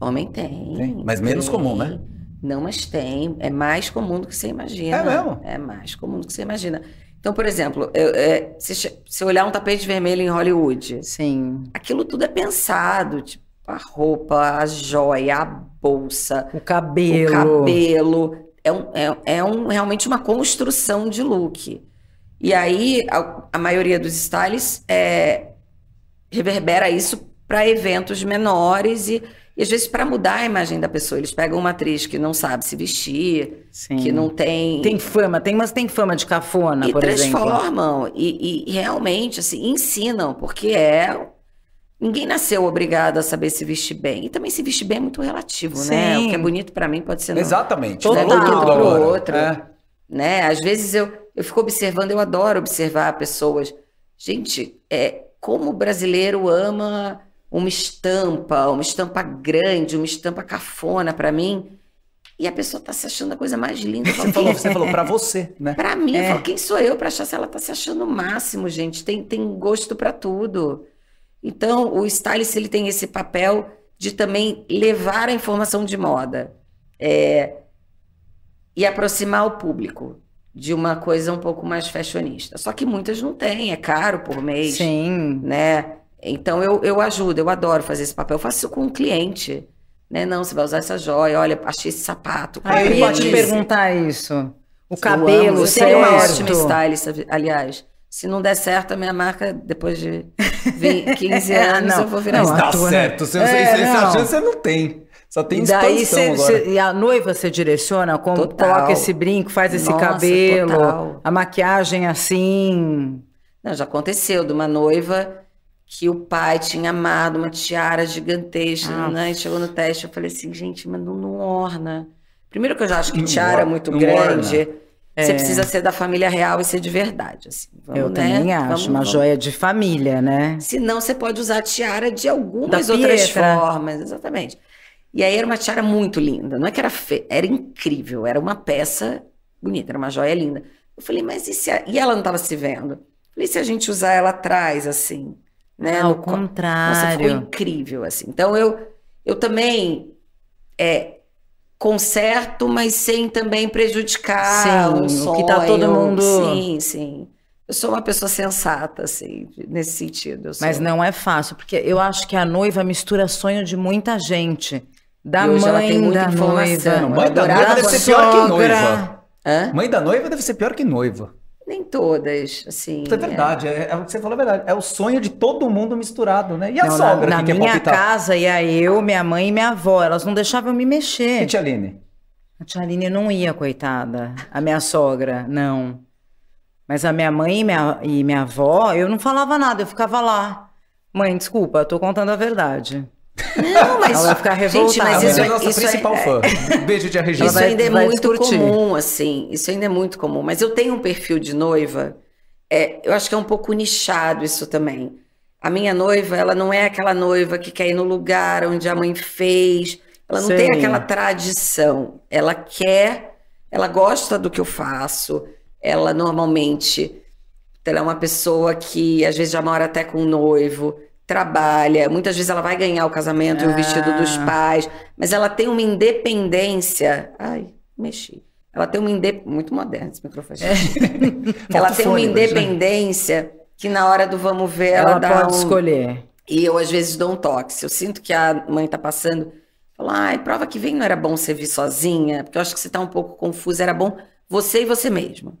Homem tem. Tem, mas menos comum, né? Não, mas tem. É mais comum do que você imagina. É mesmo? É mais comum do que você imagina. Então, por exemplo, eu- é, se, se olhar um tapete vermelho em Hollywood, Sim. aquilo tudo é pensado. Tipo, a roupa, a joia, a bolsa, O cabelo. o cabelo. É, um, é, é um, realmente uma construção de look. E aí, a, a maioria dos stylists é, reverbera isso para eventos menores e, e às vezes para mudar a imagem da pessoa. Eles pegam uma atriz que não sabe se vestir, Sim. que não tem. Tem fama, tem, mas tem fama de cafona, e por exemplo. transformam e, e realmente assim, ensinam, porque é. Ninguém nasceu obrigado a saber se vestir bem. E também se vestir bem é muito relativo, né? Sim. O que é bonito para mim pode ser. não. Exatamente. Falou tudo Pro agora. outro. É. né? Às vezes eu, eu fico observando, eu adoro observar pessoas. Gente, é, como o brasileiro ama uma estampa, uma estampa grande, uma estampa cafona para mim, e a pessoa tá se achando a coisa mais linda. Eu falo, Você falou, "Quem- você falou pra você, né? Pra mim, eu É. falo, quem sou eu pra achar se ela tá se achando o máximo, gente? Tem, tem gosto pra tudo. Então, o stylist ele tem esse papel de também levar a informação de moda é, e aproximar o público de uma coisa um pouco mais fashionista. Só que muitas não têm, é caro por mês, Sim. né? Então eu, eu ajudo, eu adoro fazer esse papel. Eu faço isso com o cliente, né? Não, você vai usar essa joia, olha, achei esse sapato. Ah, eu ia te perguntar isso. O cabelo. Eu certo. tenho uma ótima stylist, aliás. Se não der certo, a minha marca, depois de 20, 15 É, anos, não. eu vou virar Não, uma tá a tua- certo. Você, É, você- essa não. chance você não tem. Só tem daí cê- agora. cê- e a noiva você direciona, como Total. coloca esse brinco, faz esse Nossa, cabelo, total. a maquiagem assim. Não, já aconteceu de uma noiva que o pai tinha amado uma tiara gigantesca, Ah. né? E chegou no teste, eu falei assim, gente, mas não, não orna. Primeiro que eu já acho que Não tiara orna, muito não grande, orna. Você É. precisa ser da família real e ser de verdade, assim. Vamos, eu né? também acho, Vamos- uma vamos- joia de família, né? Se não, você pode usar a tiara de algumas Da outras Pietra. formas, exatamente. E aí era uma tiara muito linda, não é que era feia, era incrível, era uma peça bonita, era uma joia linda. Eu falei, mas e se a... E ela não estava se vendo. Eu falei, e se a gente usar ela atrás, assim, né? Ao no co- Nossa, ficou contrário. incrível, assim. Então eu, eu também é, conserto, mas sem também prejudicar Sim, o o sonho. que tá todo mundo- Sim, sim. Eu sou uma pessoa sensata, assim, nesse sentido. eu Mas não é fácil, porque eu acho que a noiva mistura sonho de muita gente. Da E hoje ela mãe tem muita da informação. noiva. Mãe da noiva deve ser pior que noiva. Hã? Mãe da noiva deve ser pior que noiva. Nem todas, assim. Isso é verdade. É, é o que você falou, é verdade. É o sonho de todo mundo misturado, né? E a Não, sogra na, que na quer minha casa ia eu, minha mãe e minha avó. Elas não deixavam eu me E mexer. tia Aline? A tia Aline não ia, coitada. A minha sogra, não. Mas a minha mãe e minha, e minha avó, eu não falava nada, eu ficava lá. Mãe, desculpa, eu tô contando a verdade. Não, mas. Ela vai ficar Gente, revoltada. mas a isso é, é a nossa isso principal é, fã. Beijo, tia Regina. Isso ainda é muito comum, assim. Isso ainda é muito comum. Mas eu tenho um perfil de noiva. é, eu acho que é um pouco nichado isso também. A minha noiva, ela não é aquela noiva que quer ir no lugar onde a mãe fez. Ela não Sei. tem aquela tradição. Ela quer, ela gosta do que eu faço. Ela normalmente, ela é uma pessoa que às vezes já mora até com um noivo, trabalha. Muitas vezes ela vai ganhar o casamento e o vestido dos Ah. pais, mas ela tem uma independência. Ai, mexi. Ela tem uma independência. Muito moderno esse microfone. ela Falta tem uma hoje, né? independência que na hora do vamos ver ela, Ela, dá pode um... escolher. E eu às vezes dou um toque. Se eu sinto que a mãe tá passando, falo, ai, prova que vem não era bom você vir sozinha, porque eu acho que você tá um pouco confusa, era bom você e você mesma.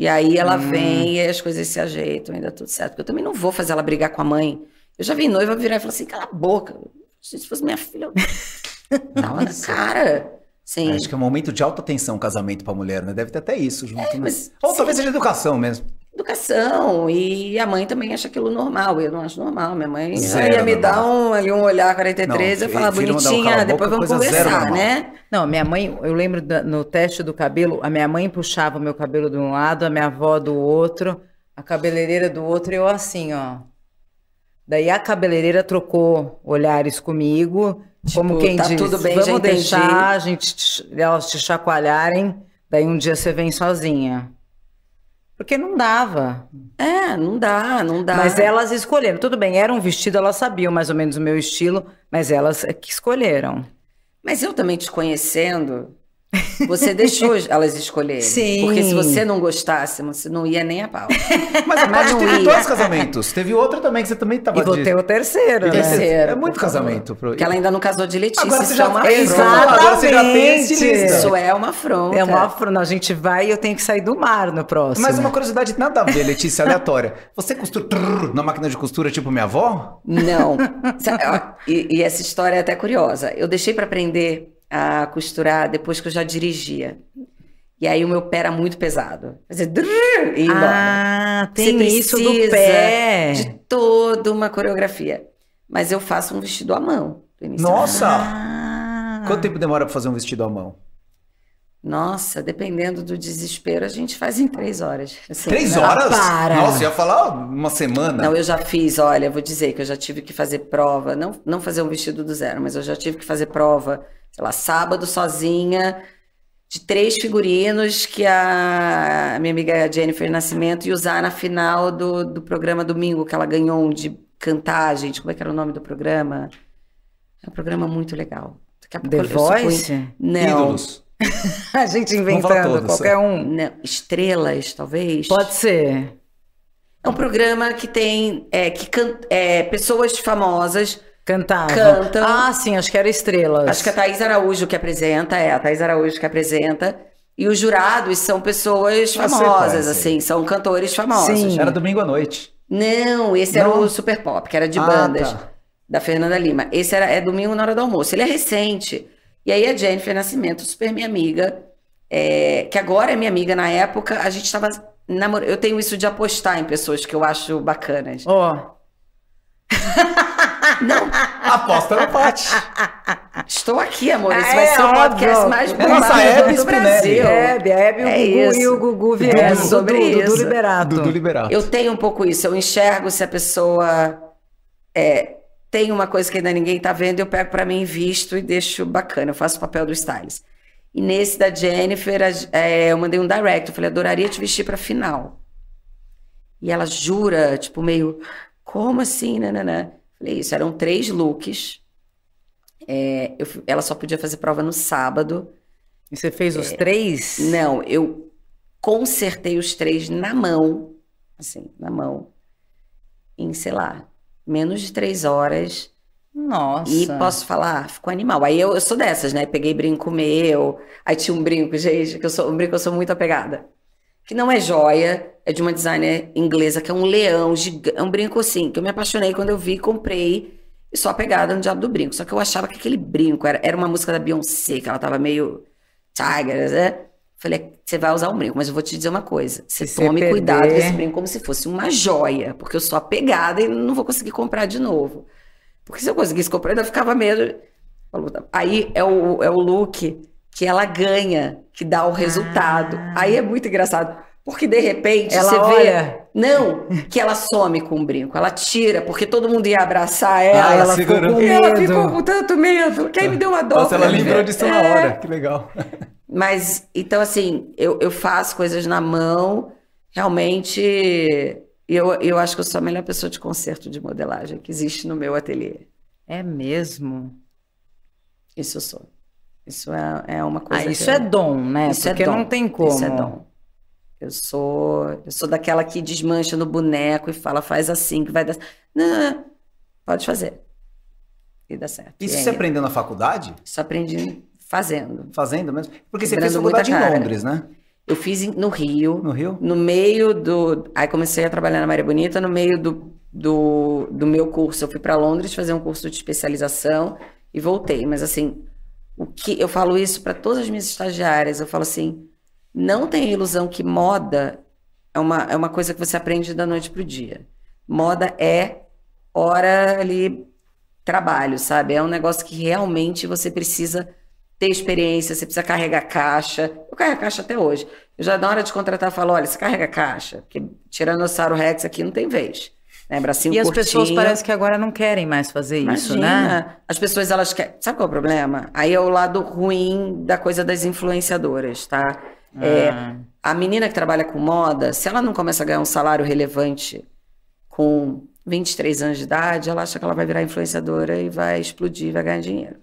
E aí ela Hum. vem e as coisas se ajeitam, ainda tudo certo. Porque eu também não vou fazer ela brigar com a mãe. Eu já vi noiva virar e falar assim, cala a boca. Se fosse minha filha, eu Tava na cara. Sim. Acho que é um momento de alta tensão casamento pra mulher, né? Deve ter até isso junto, né? mas- Ou talvez seja educação mesmo. Educação. E a mãe também acha aquilo normal. Eu não acho normal. Minha mãe Zero ia me normal. dar um, ali, um olhar 43 Não, e falar, um bonitinha, a depois vamos conversar, né? Não, minha mãe, eu lembro da- no teste do cabelo, a minha mãe puxava o meu cabelo de um lado, a minha avó do outro, a cabeleireira do outro, e eu assim, ó. Daí a cabeleireira trocou olhares comigo, como Tipo, quem tá diz, tudo bem, já vamos entendi." deixar a gente, te- elas te chacoalharem, daí um dia você vem sozinha. Porque não dava. É, não dá, não dá. Mas elas escolheram. Tudo bem, era um vestido, elas sabiam mais ou menos o meu estilo, mas elas é que escolheram. Mas eu também te conhecendo, você deixou elas escolherem. Sim. Porque se você não gostasse, você não ia nem a pau. Mas a Mas Paty não teve ia. dois casamentos. Teve outro também que você também tava E vou de... ter o terceiro, né? Terceiro. É muito casamento. Pro... Porque ela ainda não casou de Letícia. Agora você isso já é uma afronta. agora você já tem Exatamente. estilista. Isso é uma afronta. É uma afro, não, a gente vai e eu tenho que sair do mar no próximo. Mas uma curiosidade nada a ver, Letícia, aleatória. Você costura trrr, na máquina de costura tipo minha avó? Não. E, e essa história é até curiosa. Eu deixei para aprender a costurar depois que eu já dirigia. E aí o meu pé era muito pesado. Fazer drrr e ir embora. Ah, tem Você isso do pé. De toda uma coreografia. Mas eu faço um vestido à mão. do início ao Nossa! Ah. Quanto tempo demora pra fazer um vestido à mão? Nossa, dependendo do desespero, a gente faz em três horas. Assim, Três né? horas? para. Nossa, eu ia falar uma semana. Não, eu já fiz, olha, vou dizer que eu já tive que fazer prova, não, não fazer um vestido do zero, mas eu já tive que fazer prova, lá, sábado sozinha, de três figurinos que a minha amiga Jennifer Nascimento ia usar na final do, do programa domingo, que ela ganhou um de cantar, gente. Como é que era o nome do programa? É um programa muito legal. Daqui a pouco The Voice? Não, Ídolos. A gente inventando todos. qualquer um. não, Estrelas, talvez. Pode ser. É um programa que tem é, que can- é, pessoas famosas. Cantava. Cantam. Ah, sim, acho que era Estrelas. Acho que a Thaís Araújo que apresenta, é a Thaís Araújo que apresenta. E os jurados são pessoas famosas, assim, são cantores famosos. Sim. Era domingo à noite. Não, esse era Não? o Super Pop, que era de Ah, bandas, tá. da Fernanda Lima. Esse era, é domingo na hora do almoço. Ele é recente. E aí a Jennifer Nascimento, super minha amiga, é, que agora é minha amiga na época, a gente estava namorando. Eu tenho isso de apostar em pessoas que eu acho bacanas. Ó, Aposta na Paty. Estou aqui, amor. Esse É, vai ser o óbvio. podcast mais É bombado nossa Hebe do. Brasil. Hebe, a Hebe e o É Gugu isso. e o Gugu É vieram. sobre Dudu, Dudu isso. Liberato. Dudu Liberato. Eu tenho um pouco isso. Eu enxergo se a pessoa é, tem uma coisa que ainda ninguém tá vendo, eu pego pra mim, visto e deixo bacana. Eu faço o papel do stylist. E nesse da Jennifer, é, eu mandei um direct. Eu falei, adoraria te vestir pra final. E ela jura, tipo, meio, como assim, nananã? Falei, isso, eram três looks. É, eu ela só podia fazer prova no sábado. E você fez os três? Não, eu consertei os três na mão, assim, na mão, em, sei lá, menos de três horas. Nossa. E posso falar, ficou animal. Aí eu, eu sou dessas, né? Peguei brinco meu, aí tinha um brinco, gente, que eu sou um brinco eu sou muito apegada. Que não é joia, é de uma designer inglesa, que é um leão, giga- é um brinco assim, que eu me apaixonei quando eu vi, comprei, e sou apegada no diabo do brinco. Só que eu achava que aquele brinco era, era uma música da Beyoncé, que ela tava meio tiger, né? Falei, você vai usar um brinco, mas eu vou te dizer uma coisa. Você Se tome cuidado perder- com esse brinco como se fosse uma joia, porque eu sou apegada e não vou conseguir comprar de novo. Porque se eu conseguisse comprar, eu ainda ficava medo. Tá. Aí é o, é o look que ela ganha, que dá o resultado. Aí é muito engraçado. Porque de repente Ela você vê. olha. Não, que ela some com o brinco. Ela tira, porque todo mundo ia abraçar ela. Ah, ela ficou com e ela medo. ficou com tanto medo. Que aí me deu uma dó. Nossa, ela Falei, lembrou disso na é. hora. Que legal. Mas, então, assim, eu, eu faço coisas na mão, realmente. Eu, eu acho que eu sou a melhor pessoa de conserto de modelagem que existe no meu ateliê. É mesmo? Isso eu sou. Isso é, é uma Ah, coisa. que isso eu- é dom, né? Isso é Porque dom. não tem como. Isso é dom. Eu sou, eu sou daquela que desmancha no boneco e fala, faz assim, que vai dar. Não, pode fazer. E dá certo. Isso você aprendeu na faculdade? Isso aprendi fazendo. Fazendo mesmo? Porque você fez faculdade em. Londres, né? Eu fiz no Rio. No Rio? No meio do. Aí comecei a trabalhar na Maria Bonita, no meio do, do, do meu curso. Eu fui para Londres fazer um curso de especialização e voltei. Mas assim, o que eu falo isso para todas as minhas estagiárias. Eu falo assim: não tem ilusão que moda é uma, é uma coisa que você aprende da noite pro dia. Moda é hora ali trabalho, sabe? É um negócio que realmente você precisa ter experiência, você precisa carregar caixa. Eu carrego caixa até hoje. Eu já na hora de contratar falo, olha, você carrega caixa, porque Tiranossauro Rex aqui não tem vez. Né? Bracinho e as curtinho. pessoas parecem que agora não querem mais fazer isso, né? Imagina. As pessoas, elas querem... Sabe qual é o problema? Aí é o lado ruim da coisa das influenciadoras, tá? É, Ah. a menina que trabalha com moda, se ela não começa a ganhar um salário relevante com 23 anos de idade, ela acha que ela vai virar influenciadora e vai explodir, vai ganhar dinheiro.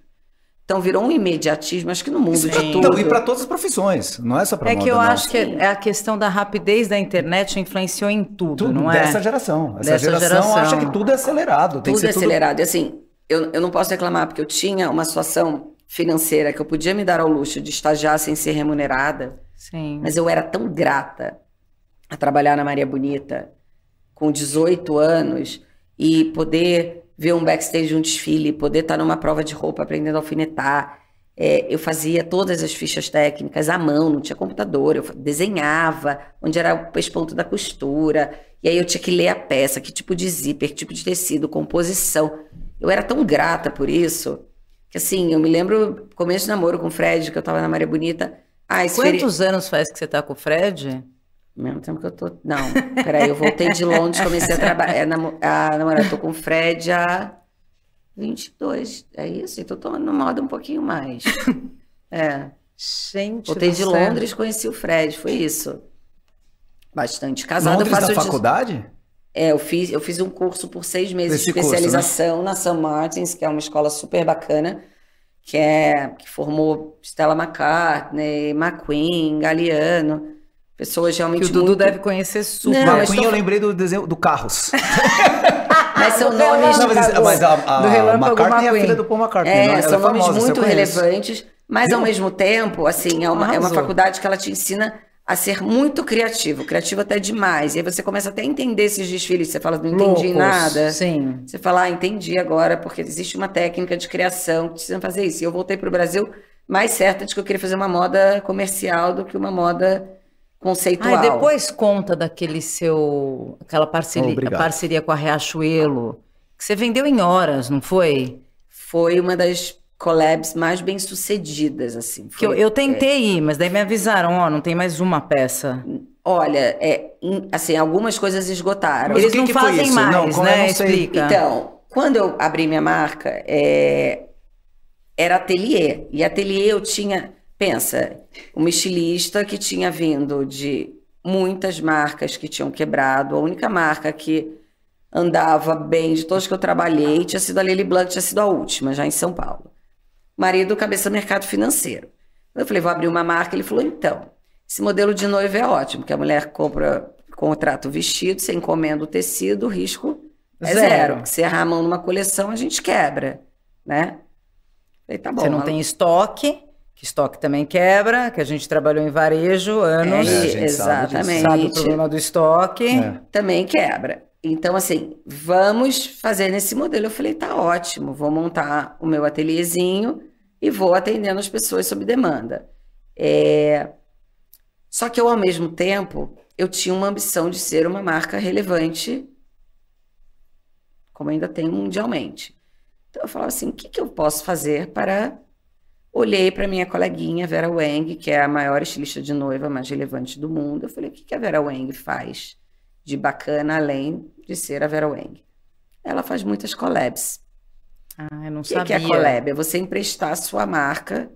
Então virou um imediatismo, acho que no mundo de tudo. Então, e para todas as profissões, não é só para É moda, que eu não. acho que é a questão da rapidez da internet influenciou em tudo, tudo não é? dessa geração. Essa Dessa geração, geração. acha que tudo é acelerado, tem tudo que é ser acelerado. E assim, eu, eu não posso reclamar, porque eu tinha uma situação financeira que eu podia me dar ao luxo de estagiar sem ser remunerada, Sim. mas eu era tão grata a trabalhar na Maria Bonita com 18 anos e poder ver um backstage de um desfile, poder estar numa prova de roupa aprendendo a alfinetar. É, eu fazia todas as fichas técnicas à mão, não tinha computador, eu desenhava onde era o pesponto da costura, e aí eu tinha que ler a peça, que tipo de zíper, que tipo de tecido, composição. Eu era tão grata por isso, que assim, eu me lembro começo de namoro com o Fred, que eu tava na Maria Bonita. Ah, esse feri- Quantos anos faz que você tá com o Fred? mesmo tempo que eu tô. Não, peraí, eu voltei de Londres, comecei a trabalhar, a namorar. Tô com o Fred há 22. É isso? Então tô numa moda um pouquinho mais. É. Gente, Voltei de céu. Londres, conheci o Fred, foi isso. Bastante. Casado, Londres eu faço. da de- faculdade? É, eu fiz, eu fiz um curso por seis meses de Esse curso, né? especialização na St. Martins, que é uma escola super bacana, que é que formou Stella McCartney, McQueen, Galeano, pessoas Que realmente o Dudu muito... deve conhecer super. Não, McQueen tô- eu lembrei do desenho do Carros. Mas são nomes Não, mas, mas a, a Do Relâmpago McCartney é a McQueen. filha do Paul McCartney. É, não? Ela são é nomes famosa, muito relevantes, mas ao Viu? mesmo tempo, assim, é uma, é uma faculdade que ela te ensina a ser muito criativo, criativo até demais. E aí você começa até a entender esses desfiles, você fala, não entendi Loucos. nada. Sim. Você fala, ah, entendi agora, porque existe uma técnica de criação que precisa fazer isso. E eu voltei para o Brasil mais certa de que eu queria fazer uma moda comercial do que uma moda conceitual. Ai, depois conta daquele seu. aquela parceria, Obrigado. parceria com a Riachuelo, que você vendeu em horas, não foi? Foi uma das collabs mais bem sucedidas, assim. Que eu, Foi- eu tentei ir, mas daí me avisaram, ó, não tem mais uma peça. Olha, é, assim, algumas coisas esgotaram. Mas Eles que não que foi fazem mais, Não, eu né? Explica. Então, quando eu abri minha marca, é, era ateliê. E ateliê eu tinha, pensa, uma estilista que tinha vindo de muitas marcas que tinham quebrado. A única marca que andava bem de todas que eu trabalhei tinha sido a Lily Blanc, tinha sido a última, já em São Paulo. Marido, cabeça do mercado financeiro. Eu falei, vou abrir uma marca. Ele falou, então, esse modelo de noiva é ótimo, que a mulher compra, contrata o vestido, você encomenda o tecido, o risco é Zero. zero. Se errar a mão numa coleção, a gente quebra, né? Falei, tá bom. você não tem estoque, que estoque também quebra, que a gente trabalhou em varejo anos, É, a gente sabe exatamente. sabe o problema do estoque. É. também quebra. Então, assim, vamos fazer nesse modelo. Eu falei, tá ótimo, vou montar o meu ateliêzinho e vou atendendo as pessoas sob demanda. É, Só que eu, ao mesmo tempo, eu tinha uma ambição de ser uma marca relevante, como ainda tenho mundialmente. Então, eu falava assim, o que, que eu posso fazer para... Olhei para minha coleguinha, Vera Wang, que é a maior estilista de noiva mais relevante do mundo. Eu falei, o que, que a Vera Wang faz? de bacana além de ser a Vera Wang. Ela faz muitas collabs. Ah, eu não O que, que sabia. é collab? É você emprestar a sua marca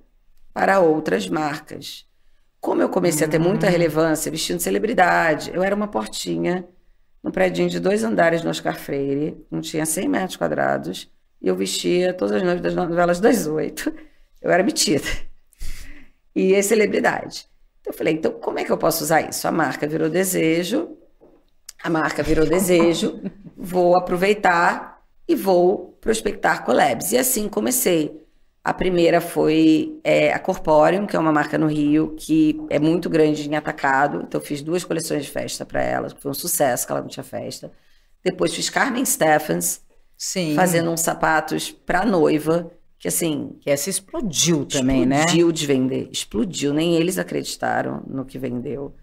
para outras marcas. Como eu comecei a ter muita Hum. relevância vestindo celebridade, eu era uma portinha no prédio de dois andares no Oscar Freire, não tinha 100 metros quadrados, e eu vestia todas as noites das novelas das oito. Eu era metida. E é celebridade. Então eu falei, então como é que eu posso usar isso? A marca virou desejo, a marca virou desejo, vou aproveitar e vou prospectar collabs. E assim comecei. A primeira foi é, a Corporeum, que é uma marca no Rio, que é muito grande em atacado. Então, fiz duas coleções de festa para ela, que foi um sucesso, que ela não tinha festa. Depois fiz Carmen Stephens, Sim. fazendo uns sapatos para noiva, que assim, Que essa explodiu também, né? explodiu de vender, explodiu, nem eles acreditaram no que vendeu.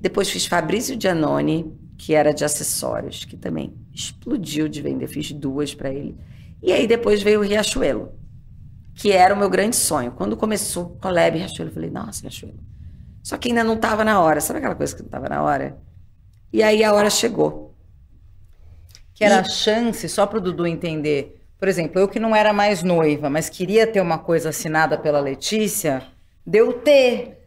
Depois fiz Fabrício Giannone, que era de acessórios, que também explodiu de vender, fiz duas para ele. E aí depois veio o Riachuelo, que era o meu grande sonho. Quando começou o Collab Riachuelo, eu falei, nossa, Riachuelo. Só que ainda não estava na hora, sabe aquela coisa que não estava na hora? E aí a hora chegou. Que era a chance, só para o Dudu entender. Por exemplo, eu que não era mais noiva, mas queria ter uma coisa assinada pela Letícia, deu ter.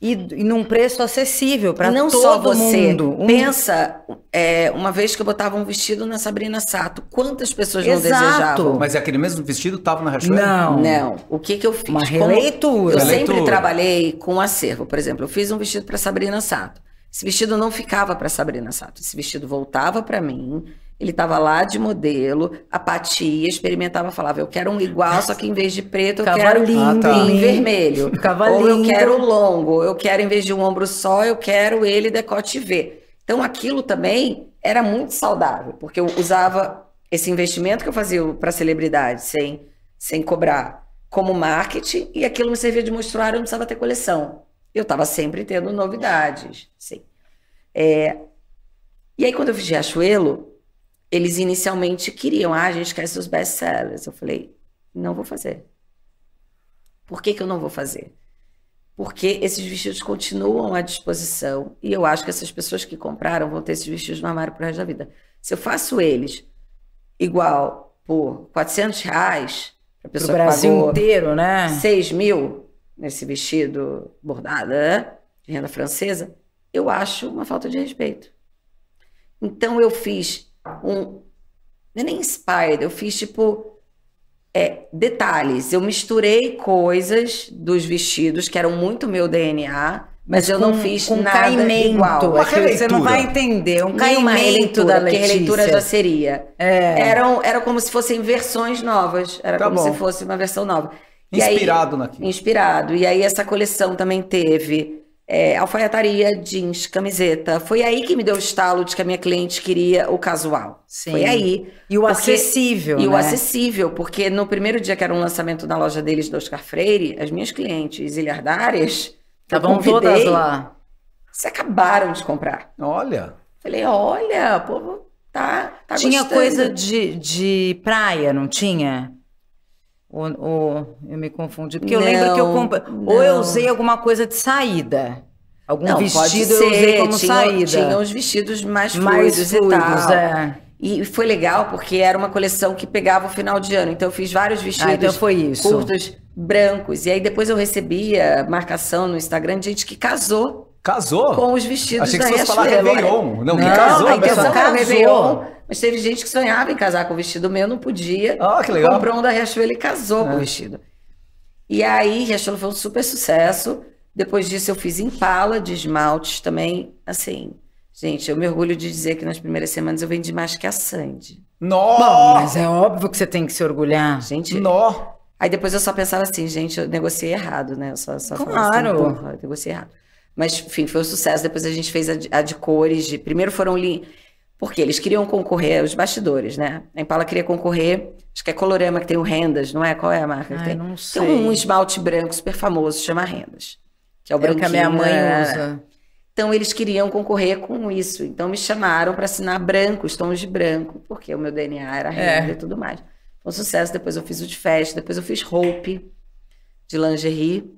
E, e num preço acessível para não todo só você. mundo. Um- Pensa, é, uma vez que eu botava um vestido na Sabrina Sato, quantas pessoas não Exato. desejavam? Mas é aquele mesmo vestido tava na Riachuelo? Não. Não. O que que eu fiz? Uma Como- releitura. Eu Releitura. sempre trabalhei com acervo. Por exemplo, eu fiz um vestido para Sabrina Sato. Esse vestido não ficava para Sabrina Sato. Esse vestido voltava para mim. Ele estava lá de modelo. A Patia experimentava, falava: Eu quero um igual, só que em vez de preto, eu Ficava quero lindo, Ah, tá. em vermelho. Ficava Ou eu lindo. quero longo. Eu quero, em vez de um ombro só, eu quero ele decote V. Então, aquilo também era muito saudável, porque eu usava esse investimento que eu fazia para celebridade, sem, sem cobrar, como marketing, e aquilo me servia de mostruário, eu não precisava ter coleção. Eu estava sempre tendo novidades. Sim. É, E aí, quando eu fiz Riachuelo, eles inicialmente queriam, ah, a gente quer seus best-sellers. Eu falei, não vou fazer. Por que, que eu não vou fazer? Porque esses vestidos continuam à disposição e eu acho que essas pessoas que compraram vão ter esses vestidos no armário pro resto da vida. Se eu faço eles igual por 400 reais, a Pro pessoa que Brasil pagou inteiro, né? 6 mil nesse vestido bordado, né? De renda francesa, eu acho uma falta de respeito. Então eu fiz um. Não é nem inspired, eu fiz tipo. é, detalhes. Eu misturei coisas dos vestidos que eram muito meu DNA, mas, eu não fiz nada caimento. igual. É você não vai entender. Um Nem uma caimento da porque Letícia. releitura já seria. É. Eram, era como se fossem versões novas. Era Tá como bom. se fosse uma versão nova. E aí- Inspirado naquilo. Inspirado. E aí essa coleção também teve é, alfaiataria, jeans, camiseta. Foi aí que me deu o estalo de que a minha cliente queria o casual. Sim. Foi aí. E o Porque- acessível, E o né? acessível, porque no primeiro dia que era um lançamento na loja deles do Oscar Freire, as minhas clientes ilhardárias Estavam todas lá. se acabaram de comprar. Olha. Falei, olha, o povo tá, tá tinha gostando. coisa de, de praia, não tinha? Ou, ou eu me confundi? Porque eu Não, lembro que eu comprei. Ou eu usei alguma coisa de saída. Algum Não, vestido eu usei como tinha, saída. Tinha os vestidos mais fluidos, mais e fluidos, tal. é. E foi legal porque era uma coleção que pegava o final de ano. Então eu fiz vários vestidos Ah, então foi isso. curtos, brancos. E aí depois eu recebia marcação no Instagram de gente que casou Casou? com os vestidos Achei que da você fosse falar. Réveillon. Não, que Não, casou. a intenção era. Réveillon, mas teve gente que sonhava em casar com o vestido meu, não podia. Ah, que legal. Comprou um da Riachuelo e casou com É. o vestido. E aí, Riachuelo foi um super sucesso. Depois disso, eu fiz Impala de esmaltes também. Assim, gente, eu me orgulho de dizer que nas primeiras semanas eu vendi mais que a Sandy. Bom, Nó! mas é óbvio que você tem que se orgulhar. Gente, Nó! Aí depois eu só pensava assim, gente, eu negociei errado, né? Eu só, só falava Claro. assim, eu negociei errado. Mas, enfim, foi um sucesso. Depois a gente fez a de, a de cores. De, primeiro foram li... Porque eles queriam concorrer, os bastidores, né? A Impala queria concorrer, acho que é Colorama que tem o Rendas, não é? Qual é a marca que Ai, tem? não Tem sei. um esmalte branco super famoso, chama Rendas. Que é o É que a minha mãe né? usa. Então eles queriam concorrer com isso. Então me chamaram para assinar brancos, tons de branco, porque o meu DNA era É. renda e tudo mais. Foi um sucesso. Depois eu fiz o de festa, depois eu fiz Hope de lingerie.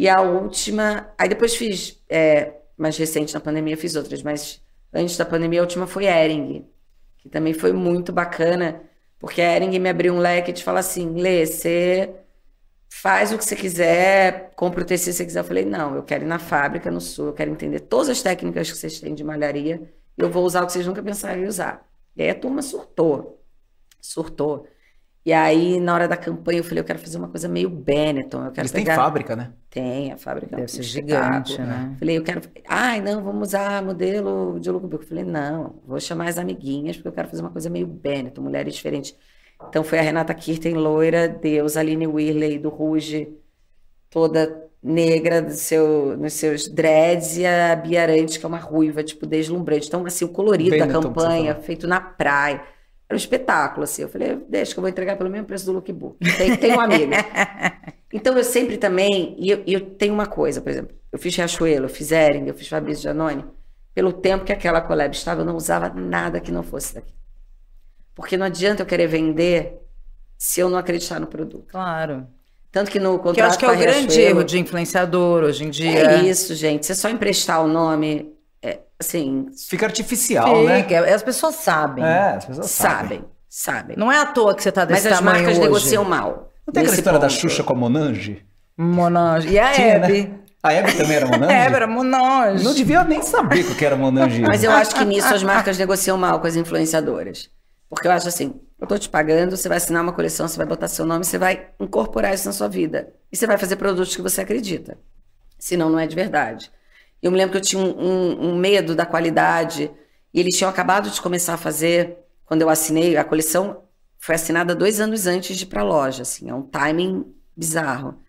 E a última. Aí depois fiz, é, mais recente na pandemia, fiz outras, mas antes da pandemia a última foi Ering, que também foi muito bacana, porque a Ering me abriu um leque de falar assim: Lê, você faz o que você quiser, compra o tecido que você quiser. Eu falei, não, eu quero ir na fábrica, no sul, eu quero entender todas as técnicas que vocês têm de malharia, eu vou usar o que vocês nunca pensaram em usar. E aí a turma surtou, surtou. E aí, na hora da campanha, eu falei, eu quero fazer uma coisa meio Benetton, eu quero Eles têm pegar... fábrica, né? Tem, a fábrica é Deve ser gigante, né? Falei, eu quero. Ai, não, vamos usar modelo de lookbook. Falei, não, vou chamar as amiguinhas, porque eu quero fazer uma coisa meio Benetton, mulheres diferentes. Então foi a Renata Kirten, loira, Deus, a Aline Whirley, do Ruge, toda negra do seu, nos seus dreads, e a Bia Arantes, que é uma ruiva, tipo, deslumbrante. Então, assim, o colorido da Benetton, você campanha, feito na praia. Era um espetáculo, assim. Eu falei, deixa que eu vou entregar pelo mesmo preço do lookbook. Tem, tem um amigo. então eu sempre também, e eu, eu, tenho uma coisa, por exemplo, eu fiz Riachuelo, eu fiz Ering, eu fiz Fabrício Janone. Pelo tempo que aquela collab estava, eu não usava nada que não fosse daqui. Porque não adianta eu querer vender se eu não acreditar no produto. Claro. Tanto que no contrato Que eu acho que é o grande erro de influenciador hoje em dia. É isso, gente. Você só emprestar o nome, assim... Fica artificial, né? Fica. As pessoas sabem. É, as pessoas sabem. Sabem, sabem. Não é à toa que você tá desse Mas as tamanho marcas hoje. negociam mal. Não tem aquela história da ponto. Xuxa com a Monange? Monange. E a Tinha, Hebe. né? A Hebe também era Monange? É, era Monange. Não devia nem saber o que era Monange. Mas eu acho que nisso as marcas negociam mal com as influenciadoras. Porque eu acho assim, eu tô te pagando, você vai assinar uma coleção, você vai botar seu nome, você vai incorporar isso na sua vida. E você vai fazer produtos que você acredita. Senão não é de verdade. Eu me lembro que eu tinha um, um- um medo da qualidade. E eles tinham acabado de começar a fazer, quando eu assinei, a coleção foi assinada dois anos antes de ir para a loja. Assim, é um timing bizarro.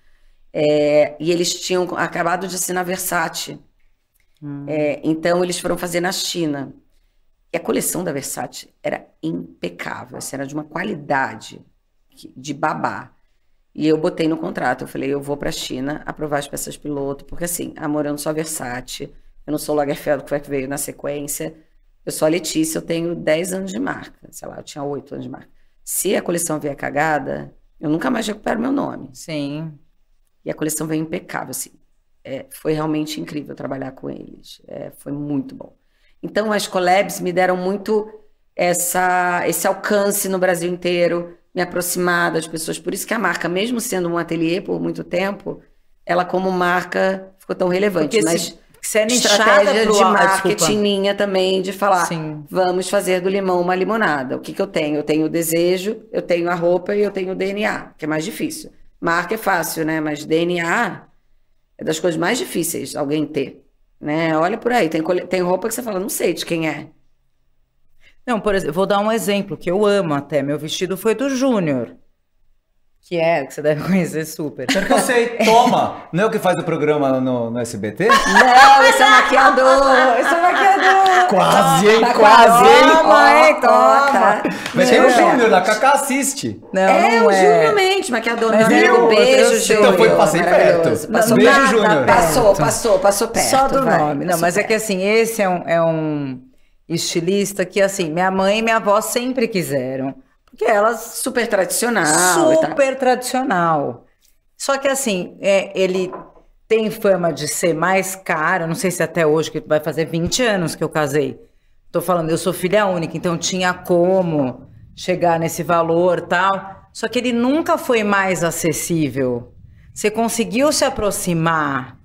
É, e eles tinham acabado de assinar Versace. É, então eles foram fazer na China. E a coleção da Versace era impecável, assim, era de uma qualidade de babá. E eu botei no contrato, eu falei, eu vou para a China aprovar as peças piloto, porque assim, amor, eu não sou a Versace, eu não sou o Lagerfeld que veio na sequência, eu sou a Letícia, eu tenho 10 anos de marca, sei lá, eu tinha 8 anos de marca. Se a coleção vier cagada, eu nunca mais recupero meu nome. Sim. E a coleção veio impecável, assim. É, foi realmente incrível trabalhar com eles. É, foi muito bom. Então, as collabs me deram muito essa, esse alcance no Brasil inteiro, me aproximar das pessoas. Por isso que a marca, mesmo sendo um ateliê por muito tempo, ela como marca ficou tão relevante. Porque Mas se, se é estratégia pro de marketing desculpa. minha também, de falar, Sim. vamos fazer do limão uma limonada. O que, que eu tenho? Eu tenho o desejo, eu tenho a roupa e eu tenho o DNA, que é mais difícil. Marca é fácil, né? Mas DNA é das coisas mais difíceis alguém ter. Né? Olha por aí, tem, tem roupa que você fala, não sei de quem é. Não, por exemplo, vou dar um exemplo que eu amo até. Meu vestido foi do Júnior. Que é, que você deve conhecer super. Eu sei, toma! Não é o que faz o programa no, no SBT? Não, esse é maquiador! Esse é maquiador! Quase, hein? Tá Quase, hein? Toma, hein? Toma. tá. Mas tem o Não, Júnior, da Cacá assiste. Não, é, não o é. Júnior Mendes, maquiador. Mas meu é beijo. Júnior. Então foi- passei perto. Passou Beijo, perto, Júnior. Passou, passou, passou perto. Só do vai. nome. Não, Passou mas é que perto. assim, esse é um, é um estilista que, assim, minha mãe e minha avó sempre quiseram. Porque elas Super tradicional e tal. super tradicional. Só que assim, é, ele tem fama de ser mais caro, não sei se até hoje, que vai fazer 20 anos que eu casei. Tô falando, eu sou filha única, então tinha como chegar nesse valor tal. Só que ele nunca foi mais acessível. Você conseguiu se aproximar.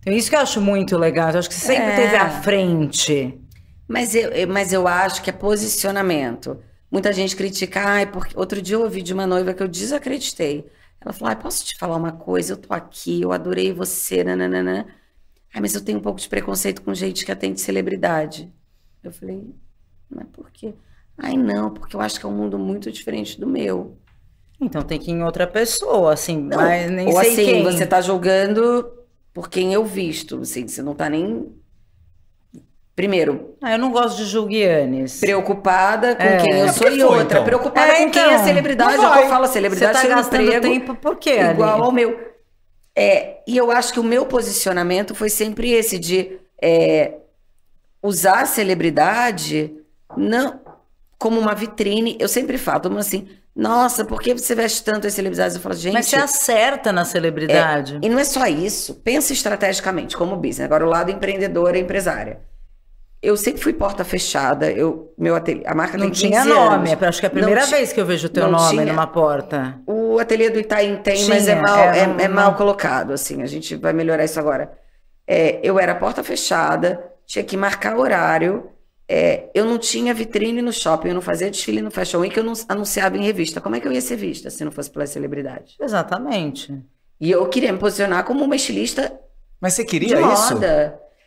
Então, isso que eu acho muito legal. Eu acho que você sempre É. teve à frente. Mas eu, mas eu acho que é posicionamento. Muita gente critica, ai, porque outro dia eu ouvi de uma noiva que eu desacreditei. Ela falou, ai, posso te falar uma coisa? Eu tô aqui, eu adorei você, nananana. Ai, mas eu tenho um pouco de preconceito com gente que atende celebridade. Eu falei, mas por quê? Ai, não, porque eu acho que é um mundo muito diferente do meu. Então tem que ir em outra pessoa, assim, Não, mas nem Ou sei assim, quem. você tá julgando por quem eu visto, assim, você não tá nem... Primeiro, Ah, eu não gosto de Julguianes. preocupada com É. quem eu Mas sou e foi, outra. então? Preocupada É, com quem é então, celebridade. É que eu falo, celebridade Você tá um gastando emprego tempo por quê, Ali? igual ao meu. É, e eu acho que o meu posicionamento foi sempre esse, de é, usar a celebridade não como uma vitrine. Eu sempre falo, assim, nossa, por que você veste tanto as celebridades? Eu falo, gente... Mas você acerta na celebridade. E não é só isso. Pensa estrategicamente, como business. Agora, o lado empreendedora e empresária. Eu sempre fui porta fechada. Eu, meu ateliê, a marca não tem 15 tinha nome. anos. Acho que é a Não primeira ti- vez que eu vejo o teu não nome tinha. numa porta. O ateliê do Itaim tem, mas é Tinha, mal, é, é, não- é não- mal colocado, assim. A gente vai melhorar isso agora. É, eu era porta fechada, tinha que marcar horário. é, eu não tinha vitrine no shopping, eu não fazia desfile no Fashion Week, eu não anunciava em revista. Como é que eu ia ser vista se não fosse pela celebridade? Exatamente. E eu queria me posicionar como uma estilista Mas você de queria isso?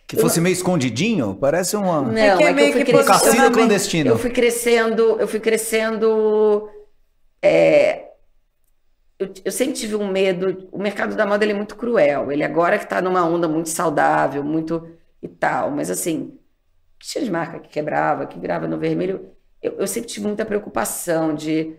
Que fosse meio escondidinho? Parece uma. Não, É que é é que meio eu fui que crescendo. Cassino clandestino. Eu fui crescendo, eu fui crescendo. é, eu, eu sempre tive um medo. O mercado da moda ele é muito cruel. Ele agora que está numa onda muito saudável, muito e tal. Mas assim, tinha de marca que quebrava, que virava no vermelho. Eu eu, eu sempre tive muita preocupação de,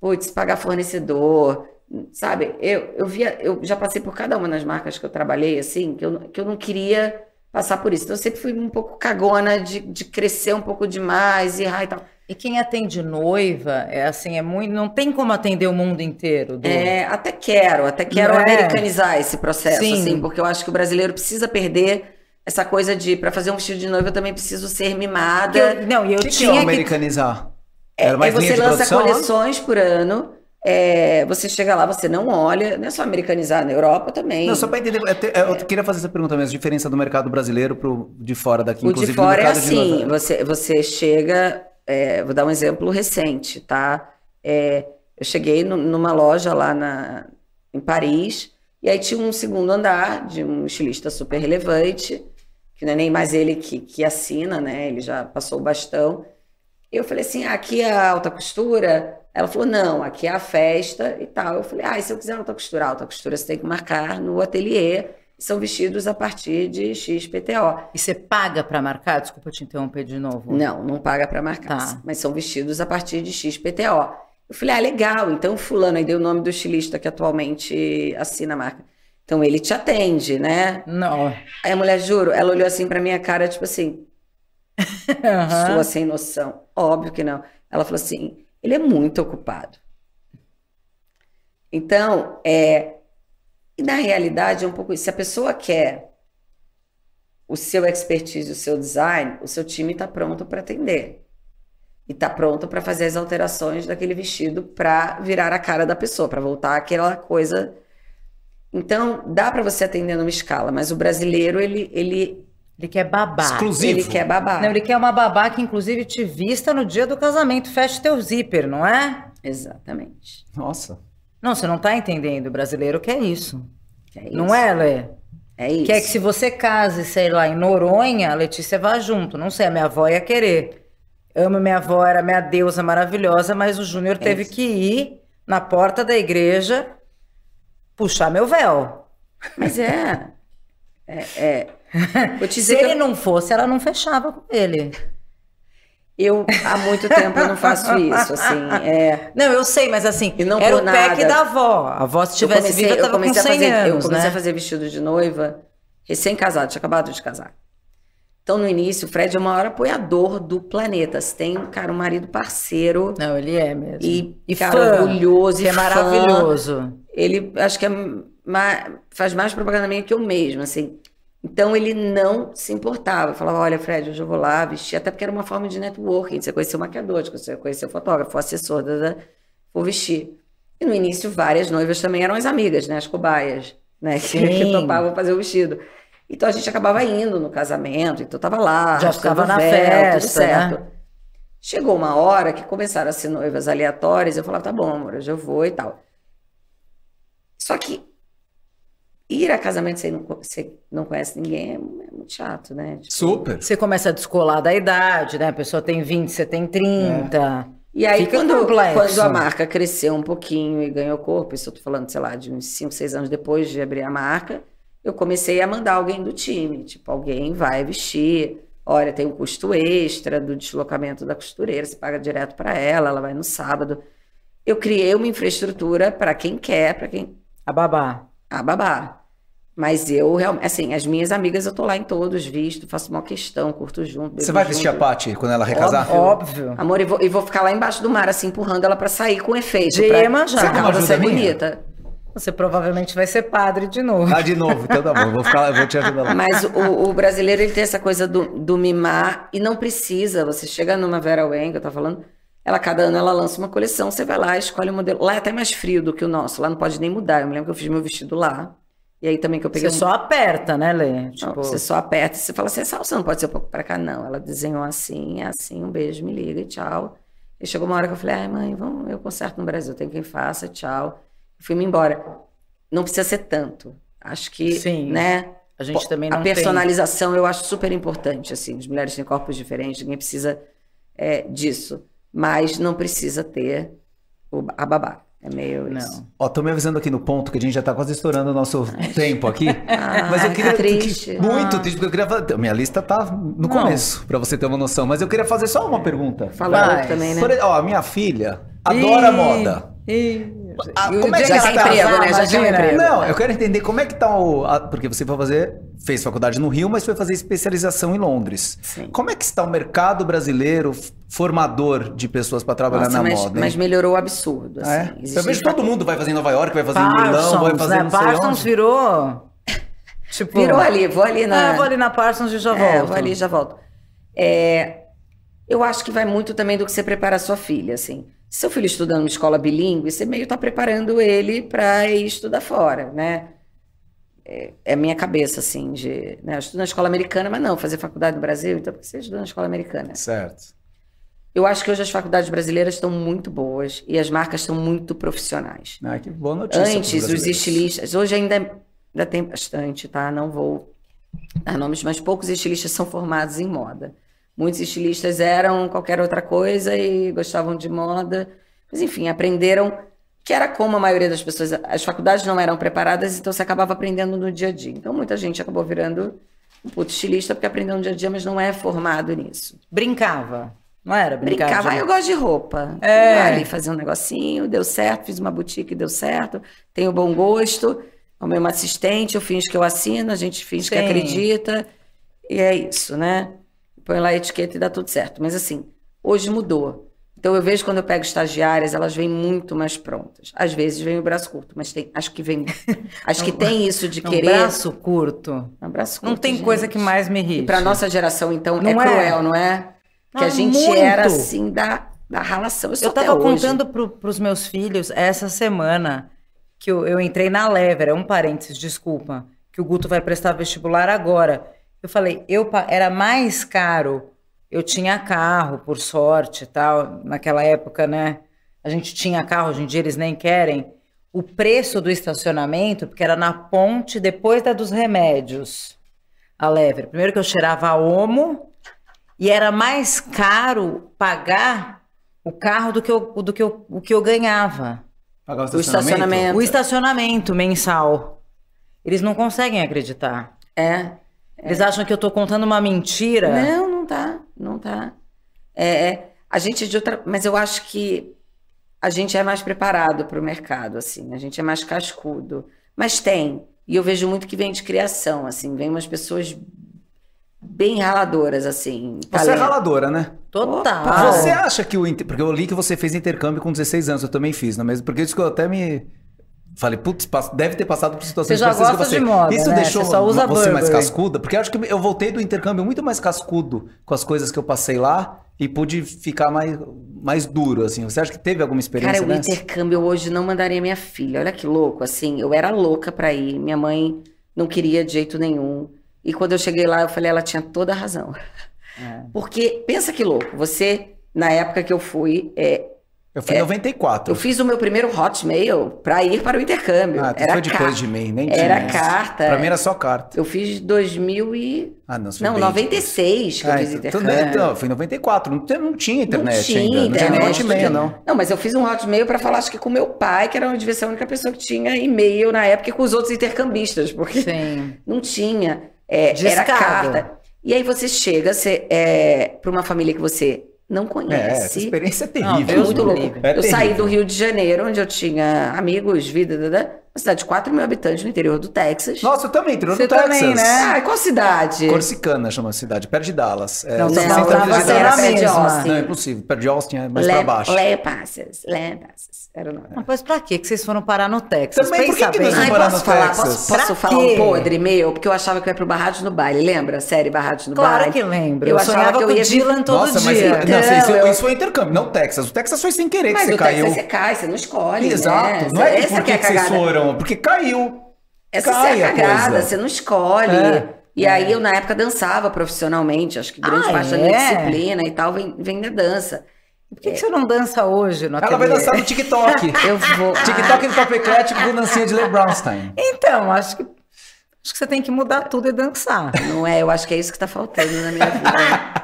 putz, pagar fornecedor, sabe? Eu, eu via, eu já passei por cada uma das marcas que eu trabalhei, assim, que eu, que eu não queria passar por isso. Então, eu sempre fui um pouco cagona de, de crescer um pouco demais e errar e tal. E quem atende noiva, é assim, é muito. Não tem como atender o mundo inteiro. Do... É, até quero, até quero É. americanizar esse processo, Sim. assim, porque eu acho que o brasileiro precisa perder essa coisa de, para fazer um vestido de noiva, eu também preciso ser mimada. eu- não, e eu que, é tinha que. americanizar? É, Era mais aí linha você lança produção? coleções por ano. É, você chega lá, você não olha, não é só americanizar na Europa também. Não, só para entender, eu, te- eu queria fazer essa pergunta mesmo, a diferença do mercado brasileiro pro de fora daqui, O inclusive de fora é assim, você, você chega, é, vou dar um exemplo recente, tá? É, eu cheguei nu- numa loja lá na, em Paris, e aí tinha um segundo andar de um estilista super relevante, que não é nem mais ele que, que assina, né? Ele já passou o bastão. Eu falei assim, ah, aqui é a alta costura? Ela falou, não, aqui é a festa e tal. Eu falei, ah, e se eu quiser alta costura? Alta costura você tem que marcar no ateliê, são vestidos a partir de XPTO. E você paga para marcar? Desculpa te interromper de novo. Não, não paga para marcar, Tá. mas são vestidos a partir de XPTO. Eu falei, ah, legal, então fulano, aí dei o nome do estilista que atualmente assina a marca. Então ele te atende, né? Não. Aí a mulher, juro, ela olhou assim pra minha cara, tipo assim, Aham. sua sem noção. Óbvio que não. Ela falou assim, ele é muito ocupado. Então, é... E na realidade é um pouco isso. Se a pessoa quer o seu expertise, o seu design, o seu time está pronto para atender. E está pronto para fazer as alterações daquele vestido para virar a cara da pessoa, para voltar aquela coisa. Então, dá para você atender numa escala, mas o brasileiro, ele, ele, Ele quer babar. Exclusivo. ele quer babar. Não, ele quer uma babá que, inclusive, te vista no dia do casamento. Feche teu zíper, não é? Exatamente. Nossa. Não, você não tá entendendo. O brasileiro quer isso. É isso. Não é, Lê? É isso. Quer que se você case, sei lá, em Noronha, a Letícia vá junto. Não sei, a minha avó ia querer. Amo minha avó, era minha deusa maravilhosa, mas o Júnior teve isso. que ir na porta da igreja puxar meu véu. Mas é. É. é. Se ele eu, não fosse, ela não fechava com ele. eu, há muito tempo, eu não faço isso. Assim, é. Não, eu sei, mas assim, E não era o pack nada. da avó. A avó, se Eu tivesse viva, eu com comecei 100 a fazer, eu anos, comecei né? a fazer vestido de noiva recém-casado, tinha acabado de casar. Então, no início, o Fred é o maior apoiador do planeta. Você tem, cara, um marido parceiro. Não, ele é mesmo. E, E cara, fã, orgulhoso que e é fã. maravilhoso. Ele, acho que é faz mais propaganda minha que eu mesmo, assim. Então, ele não se importava. Falava, olha, Fred, hoje eu vou lá vestir. Até porque era uma forma de networking. Você conhecer o maquiador, você conhecer o fotógrafo, o assessor, da, vou vestir. E no início, várias noivas também eram as amigas, né? As cobaias, né? Que, que topavam fazer o vestido. Então, a gente acabava indo no casamento. Então, tava lá, Já ficava na véu, festa, tudo certo. né? Chegou uma hora que começaram a ser noivas aleatórias, eu falava, tá bom, amor, hoje eu vou e tal. Só que ir a casamento sem não, você não conhece ninguém é, é muito chato, né? Tipo, Super. Você começa a descolar da idade, né? A pessoa tem 20, você tem 30. E aí, Fica quando, complexo. quando a marca cresceu um pouquinho e ganhou corpo, isso eu tô falando, sei lá, de uns 5, 6 anos depois de abrir a marca, eu comecei a mandar alguém do time. Tipo, alguém vai vestir. Olha, tem um custo extra do deslocamento da costureira, você paga direto para ela, ela vai no sábado. Eu criei uma infraestrutura para quem quer, para quem A babá. A babá. Mas eu realmente, assim, as minhas amigas eu tô lá em todos, visto, faço uma questão, curto junto. Você vai vestir a junto. Paty quando ela recasar? Óbvio. Amor, e vou, e vou ficar lá embaixo do mar, assim, empurrando ela pra sair com efeito. De pra, Iemanjá. pra Você uma causa ajuda ser minha? bonita. Você provavelmente vai ser padre de novo. Ah, de novo, então tá bom. Vou, ficar, vou te ajudar lá. Mas o, o brasileiro, ele tem essa coisa do, do mimar e não precisa. Você chega numa Vera Wang, eu tô falando, ela cada ano ela lança uma coleção, você vai lá, escolhe o modelo. Lá é até mais frio do que o nosso, lá não pode nem mudar. Eu me lembro que eu fiz meu vestido lá. E aí também que eu peguei Você um- só aperta, né, Lê? Não, Tipo, Você só aperta e você fala assim, essa alça não pode ser um pouco pra cá, não. Ela desenhou assim, é assim, um beijo, me liga e tchau. E chegou uma hora que eu falei, ai mãe, vamos, eu conserto no Brasil, tem quem faça, tchau. Fui-me embora. Não precisa ser tanto. Acho que, Sim. né? a gente pô, também não a tem. personalização eu acho super importante, assim. As mulheres têm corpos diferentes, ninguém precisa é, disso. Mas não precisa ter o- a babá. É meio isso. Não. Ó, tô me avisando aqui no ponto que a gente já tá quase estourando o nosso tempo aqui. Ah, mas eu queria. tá triste. que- muito triste, porque eu queria fazer. Minha lista tá no Não. começo, pra você ter uma noção. Mas eu queria fazer só uma pergunta. Fala Vai. pouco também, né? Por- ó, a minha filha adora Ih, moda. ih. Ah, E como é que ela casar, emprego, né? Já um imagina. emprego. Não, eu quero entender como é que tá o. a- porque você foi fazer. Fez faculdade no Rio, mas foi fazer especialização em Londres. Sim. Como é que está o mercado brasileiro f- formador de pessoas para trabalhar Nossa, na mas, moda? hein? mas melhorou o absurdo. Ah, é? Assim. Eu Existe vejo todo mundo vai fazer em Nova York, vai fazer em Milão, vai Parsons, fazer né? não sei Parsons onde. virou. Tipo. Virou ali, vou ali na. Ah, vou ali na Parsons e já volto. É, vou ali e já volto. É, eu acho que vai muito também do que você prepara a sua filha, assim. Se seu filho estuda numa escola bilíngue, você meio tá preparando ele para ir estudar fora, né? É, é a minha cabeça, assim, de... Né? Eu estudo na escola americana, mas não, fazer faculdade no Brasil, então por que você estuda na escola americana? Certo. Eu acho que hoje as faculdades brasileiras estão muito boas e as marcas estão muito profissionais. Ah, que boa notícia. Antes, os estilistas. Hoje ainda, ainda tem bastante, tá? Não vou dar nomes, mas poucos estilistas são formados em moda. Muitos estilistas eram qualquer outra coisa e gostavam de moda. Mas, enfim, aprenderam que era como a maioria das pessoas. As faculdades não eram preparadas, então você acabava aprendendo no dia a dia. Então, muita gente acabou virando um puto estilista porque aprendeu no dia a dia, mas não é formado nisso. Brincava. Não era? Brincava. Brincava, ah, de- eu gosto de roupa. É. Ali fazer um negocinho, deu certo, fiz uma boutique, deu certo, tenho bom gosto, arrumei uma assistente, eu finge que eu assino, a gente finge que Sim. acredita, e é isso, né? Põe lá a etiqueta e dá tudo certo. Mas assim, hoje mudou. Então eu vejo quando eu pego estagiárias, elas vêm muito mais prontas. Às vezes vem o braço curto, mas tem, acho que vem. Acho que tem isso de Um querer. braço curto. Um braço Não curto, tem gente. coisa que mais me irrite. E para nossa geração, então, Não é é? cruel, não é? Que a Ah, gente muito. era assim da, da ralação. Eu, sou Eu até tava hoje. contando pro, pros meus filhos essa semana que eu, eu entrei na Lever, é um parênteses, desculpa, que o Guto vai prestar vestibular agora. Eu falei, eu era mais caro, eu tinha carro, por sorte e tal, naquela época, né? A gente tinha carro, hoje em dia eles nem querem. O preço do estacionamento, porque era na ponte depois da dos remédios, a Lever. Primeiro que eu cheirava a Omo, e era mais caro pagar o carro do que eu, do que eu, o que eu ganhava. Pagar O estacionamento. O estacionamento mensal. Eles não conseguem acreditar. É. Eles acham que eu tô contando uma mentira. Não, não tá. Não tá. É, é, a gente é de outra. Mas eu acho que a gente é mais preparado para o mercado, assim. A gente é mais cascudo. Mas tem. E eu vejo muito que vem de criação, assim. Vem umas pessoas bem raladoras, assim. Você é talento. raladora, né? Total. Opa. Você acha que o. inter- Porque eu li que você fez intercâmbio com 16 anos, eu também fiz, não é mesmo? Porque isso que eu até me. Falei, putz, deve ter passado por situações Você já gosta você. de moda, Isso né? deixou Você só usa você mais cascuda? Porque eu acho que eu voltei do intercâmbio muito mais cascudo com as coisas que eu passei lá e pude ficar mais, mais duro, assim. Você acha que teve alguma experiência Cara, o nessa? intercâmbio eu hoje não mandaria minha filha. Olha que louco, assim, eu era louca pra ir. Minha mãe não queria de jeito nenhum. E quando eu cheguei lá, eu falei, ela tinha toda a razão. É. Porque, pensa que louco, você, na época que eu fui, é, Eu fui em 94. eu fiz o meu primeiro hotmail pra ir para o intercâmbio. Ah, tu era foi depois carta. de mim, nem Era tinha isso. carta. Pra mim era só carta. Eu fiz 2000 e... Ah, não, Não, bem 96 que eu Ah, fiz então, intercâmbio. não, foi em 94. Não, tinha- não tinha internet não tinha ainda. Não tinha nem internet, hotmail, não não. mas eu fiz um hotmail para falar, acho que com meu pai, que era devia ser a única pessoa que tinha e-mail na época, e com os outros intercambistas, porque Sim. não tinha. É, era carta. E aí você chega você, é, para uma família que você não É, essa conhece. experiência é Não, terrível. É Deus muito louco. É eu saí terrível. do Rio de Janeiro, onde eu tinha amigos, vida, uma cidade de 4 mil habitantes no interior do Texas. Nossa, eu também, interior do Texas. também, né? Ah, qual cidade? Corsicana chama a cidade, perto de Dallas. É, Não, Não, não, tava você era perto de mesma. Austin. Não, é impossível. Perto de Austin é mais Le, pra baixo. Le Passes, Le Passes, era o nome. Ah, Mas pra quê que vocês foram parar no Texas? Também, por que Pensa que nós vamos Ai, morar posso no falar, Texas? posso, posso Pra falar quê? um podre meu? Porque eu achava que eu ia pro Barrados no Baile, lembra? A série Barrados no Claro Baile. que lembro. Eu, Eu, achava sonhava que eu o ia Dylan todo Nossa, mas dia. não, isso, isso- Não, eu- isso foi intercâmbio, não Texas. O Texas foi sem querer Mas que você o caiu. Texas você cai, você não escolhe, Exato. né? Não é que Essa por que é vocês cagada. Porque caiu. Essa Cai é a a cagada, coisa. você não escolhe. É. E aí eu, na época, dançava profissionalmente. Acho que grande Ah, parte da minha é? disciplina e tal vem, vem da dança. Por que, que você não dança hoje no Ela vai ateliê? dançar no TikTok. Eu vou... TikTok do Papo Eclético com dancinha de Le Brownstein. Então, acho que, acho que você tem que mudar tudo e dançar. Não é, eu acho que é isso que tá faltando na minha vida.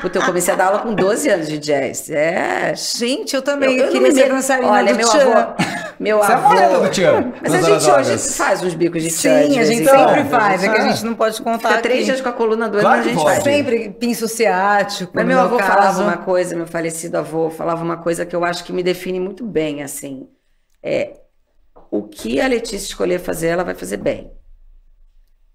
Puta, eu comecei a dar aula com 12 anos de jazz. É. Gente, eu também Eu- eu não queria me ser dançarina Olha, do meu Tchan. avô, Meu Você é avô. morena do Tchan. Mas a gente horas hoje faz uns bicos de tchan. de Sim, a gente Então, sempre faz, é que a é. gente não pode contar Fica três aqui. dias com a coluna doendo, Claro mas a que gente pode. faz. Sempre pinço ciático, Mas meu avô caso. falava uma coisa, meu falecido avô falava uma coisa que eu acho que me define muito bem, assim. É, o que a Letícia escolher fazer, ela vai fazer bem.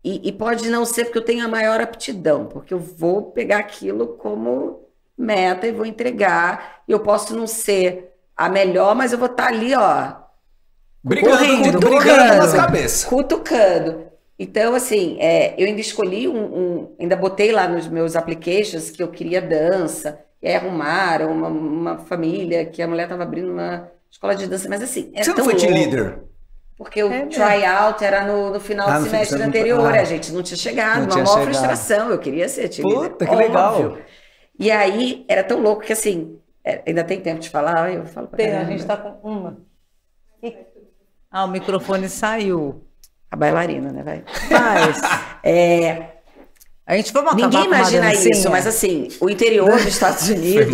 E, e pode não ser porque eu tenho a maior aptidão, porque eu vou pegar aquilo como meta e vou entregar. E eu posso não ser a melhor, mas eu vou estar ali, ó, Brigando, Correndo, brigando correndo. nas cabeças. cutucando. Então, assim, é, eu ainda escolhi um, um- Ainda botei lá nos meus applications que eu queria dança, e aí arrumaram uma, uma família que a mulher estava abrindo uma escola de dança, mas assim. É Você não foi louco, cheerleader? Porque o É mesmo. tryout era no, no final Ah, do semestre final, anterior, ah. a gente não tinha chegado, Não uma tinha maior chegado. frustração. Eu queria ser cheerleader. Puta, que legal. E aí era tão louco que assim. é, ainda tem tempo de falar, eu falo pra Tem, a caramba. gente tá com uma. Ah, o microfone saiu. A bailarina, né, vai? Mas É, a gente vamos acabar Ninguém imagina isso, mas assim, o interior dos Estados Unidos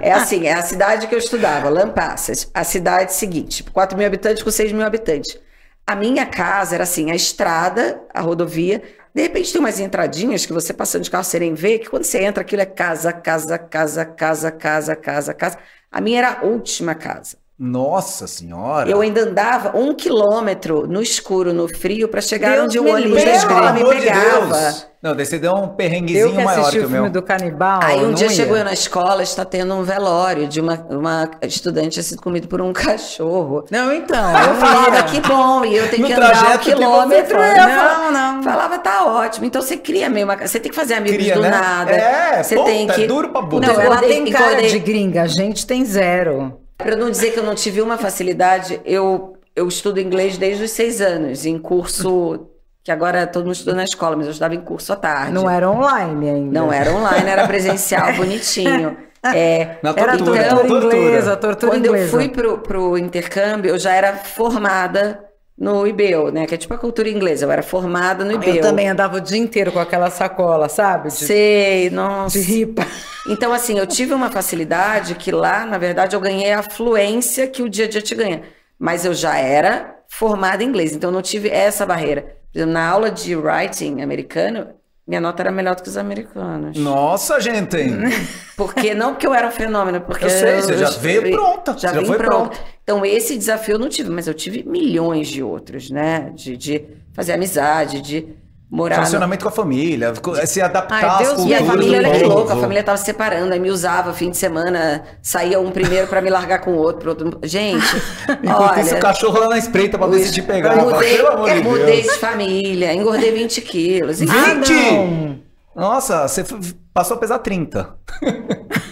é assim, é a cidade que eu estudava, Lampasas, a cidade seguinte, tipo, 4 mil habitantes com 6 mil habitantes. A minha casa era assim, a estrada, a rodovia, de repente tem umas entradinhas que você passando de carro você nem vê, que quando você entra aquilo é casa, casa, casa, casa, casa, casa, casa. A minha era a última casa. Nossa senhora. Eu ainda andava um quilômetro no escuro, no frio, para chegar Deus onde o ônibus da escola me de pegava. Deus. Não, daí você deu um Eu perrenguezinho que maior assisti que o o filme meu. do canibal. Aí um não dia ia. chegou eu na escola, está tendo um velório de uma, uma estudante tinha sido comido por um cachorro. Não, então. Aí eu não falava, que bom, e eu tenho No que andar um que quilômetro. eu foi. falava- Não, não. Falava, tá ótimo. Então você cria meio uma... Você tem que fazer amigos Cria, do né? nada. É, você puta, tem que... é duro pra burro. Não, ela tem cara engordei- de gringa, a gente tem zero. Pra eu não dizer que eu não tive uma facilidade, eu, eu estudo inglês desde os seis anos, em curso... Que agora todo mundo estuda na escola, mas eu estudava em curso à tarde. Não era online ainda. Não era online, era presencial, bonitinho. É, Na Era tortura, tortura, tortura. inglesa, tortura Quando inglesa. eu fui pro, pro intercâmbio, eu já era formada no IBEO, né? Que é tipo a cultura inglesa. Eu era formada no IBEO. Eu também andava o dia inteiro com aquela sacola, sabe? De, Sei, nossa. de ripa. Então, assim, eu tive uma facilidade que lá, na verdade, eu ganhei a fluência que o dia a dia te ganha. Mas eu já era formada em inglês, então eu não tive essa barreira. Na aula de writing americano, minha nota era melhor do que os americanos. Nossa, gente. Porque não porque eu era um fenômeno, porque Eu sei, você já veio eu- pronta, Já, já foi pronta. pronta. Então esse desafio eu não tive, mas eu tive milhões de outros, né? De, de fazer amizade, de morar. no- Relacionamento com a família, se adaptar Ai, às Deus culturas E a família, olha que louca, a família tava se separando, aí me usava fim de semana, saía um primeiro pra me largar com o outro, outro. Gente, Enquanto isso, o olha. cachorro lá na espreita pra ver se te pegava. eu mudei, Pelo amor de mudei Deus. de família, engordei 20 quilos. enfim. Ah, 20? não. Nossa, você passou a pesar 30.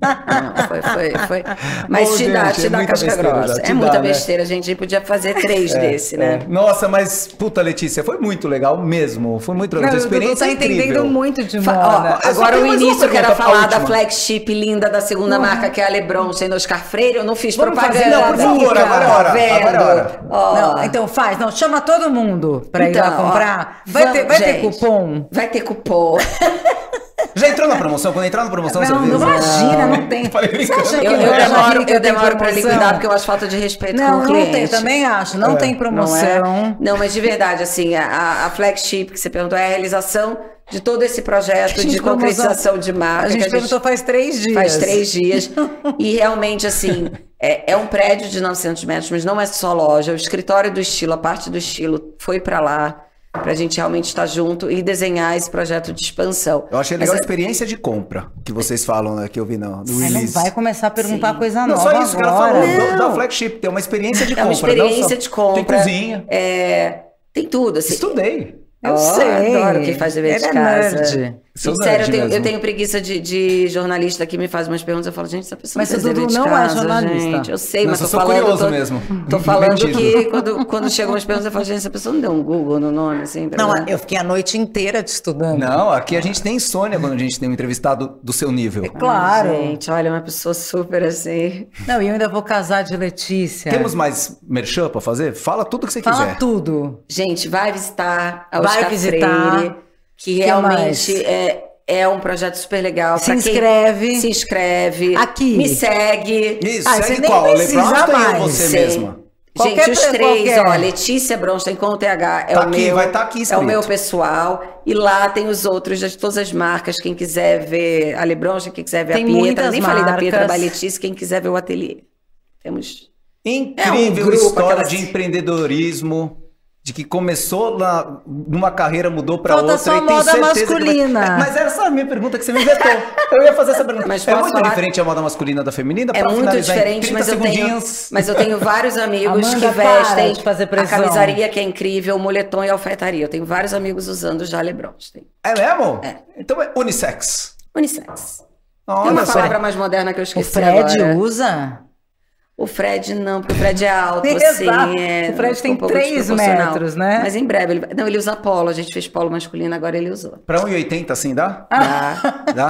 Não, foi, foi, foi. Mas Ô, te dá, gente, te é dá casca besteira grossa. já, É muita dá, né? besteira, gente. A gente podia fazer três desse, né? É. Nossa, mas puta, Letícia, foi muito legal mesmo. Foi muito legal. Não, Dudu experiência tá é incrível. entendendo muito de moda. ó, agora o início eu quero pergunta, a falar da flagship linda da segunda marca, que é a Lebron, sendo Oscar Freire. Eu não fiz Vamos propaganda. fazer, não, por favor, agora é hora, vendo? agora é hora. Ó, Não, então faz, não, chama todo mundo pra ir lá Então, ó, comprar. vai vamos, ter, vai ter gente. cupom? Vai ter cupom. Já entrou na promoção? Quando entrar na promoção, Não, você não imagina, não tem. Você Eu, o eu demoro, eu demoro pra liquidar porque eu acho falta de respeito com Não, o não cliente. tem, também acho. Não É. tem Não, promoção. é? não, mas de verdade, assim, a, a flagship que você perguntou é a realização de todo esse projeto Gente, de concretização promoção. de marca. A que gente perguntou faz três dias. Faz três dias. e realmente, assim, é, é um prédio de 900 metros, mas não é só loja. O escritório do estilo, a parte do estilo, foi para lá, para a gente realmente estar junto e desenhar esse projeto de expansão. Eu achei legal a Mas, experiência de compra que vocês falam, né? Que eu vi no, no Ai, não release. vai começar a perguntar Sim. coisa Não, nova só isso que ela agora. falou. do- Não. Da flagship, tem uma experiência de É uma compra. não experiência só- de compra. Tem cozinha. é, tem tudo. Assim. Estudei. Eu Ó, sei. Adoro quem faz dever de é casa. nerd. Sério, eu tenho, eu tenho preguiça de, de jornalista que me faz umas perguntas. Eu falo, gente, essa pessoa Mas não faz o Dudu dever de não é casa, jornalista. gente. Eu sei, Não, mas só tô sou falando. curioso tô, mesmo. Tô falando Mentido. que quando, quando chegam umas perguntas, eu falo, gente, essa pessoa não deu um Google no nome, assim. Não, eu fiquei a noite inteira te estudando. Não, aqui a gente tem insônia quando a gente tem um entrevistado do seu nível. É claro. Gente, olha, uma pessoa super assim. Não, e eu ainda vou casar de Letícia. Temos mais merchan pra fazer? Fala tudo que você Fala quiser. tudo. Gente, vai visitar a Vai Oscar visitar. Freire, que Que realmente mais? é, é um projeto super legal. Se inscreve. Se inscreve. Aqui. Me segue. Isso, Ah, segue nem qual? precisa LeBron ou você Sei. mesma? Qualquer Gente, os três, qualquer. ó, Letícia Bronstein com o TH é Tá o aqui, meu. vai tá aqui É o meu pessoal. E lá tem os outros de todas as marcas. Quem quiser ver a Lebronstein, quem quiser ver Tem a Pietra. Nem falei da Pietra marcas. da Letícia, quem quiser ver o ateliê. Temos. Incrível É um grupo, história aquelas- de empreendedorismo, de que começou lá numa carreira, mudou pra Falta outra. só e tenho moda vai- masculina. É, Mas era essa a minha pergunta que você me inventou. Eu ia fazer essa pergunta. Mas é muito falar? diferente a moda masculina da feminina? É muito diferente, 30 mas eu, tenho, mas eu tenho vários amigos Amanda, que para vestem de fazer a camisaria, que é incrível, o moletom e a alfaiataria. Eu tenho vários amigos usando já Lebronstein. É mesmo? É. Então é unissex. Unissex. Olha Tem uma palavra mais moderna que eu O esqueci Fred agora. usa? O Fred não, porque o Fred é alto, Exato. assim. É, O Fred tem um pouco três desproporcional. metros, né? Mas em breve, ele... não, ele usa polo. A gente fez polo masculino, agora ele usou. Pra 1,80 assim dá? Dá. Dá?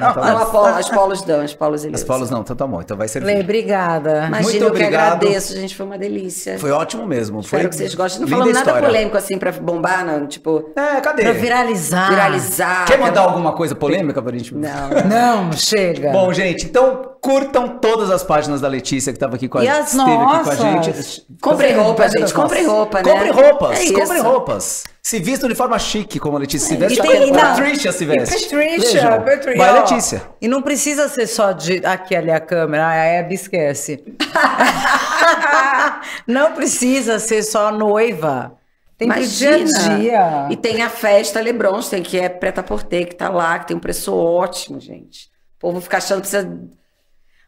Não, tá não, polo, as polos dão, as polos ele As usa. polos não, então tá bom. Então vai Lê, servir. obrigada. Imagina, Muito eu que obrigado. agradeço, gente. Foi uma delícia. Foi ótimo mesmo. Espero Foi que vocês gostem. Não falamos nada história. polêmico assim pra bombar, não. Tipo, É, cadê? Pra viralizar. viralizar. Quer mandar alguma coisa polêmica pra gente? Não. Não, chega. Bom, gente, então curtam todas as páginas da Letícia que estava aqui com a E as esteve aqui com a nossas? gente. Comprem roupa, gente, comprem nossas. roupa, né? Comprem roupas, É comprem roupas. Se vistam de forma chique, como a Letícia se veste. e como tem- a não. Patrícia se veste. Patrícia, Vejam. Patrícia. Vai, Letícia. E não precisa ser só de. Aqui, ali a câmera. A Hebe esquece. não precisa ser só noiva. Tem pro dia a Imagina. dia. E tem a festa Lebronstein, que é preta por ter, que tá lá, que tem um preço ótimo, gente. O povo fica achando que precisa.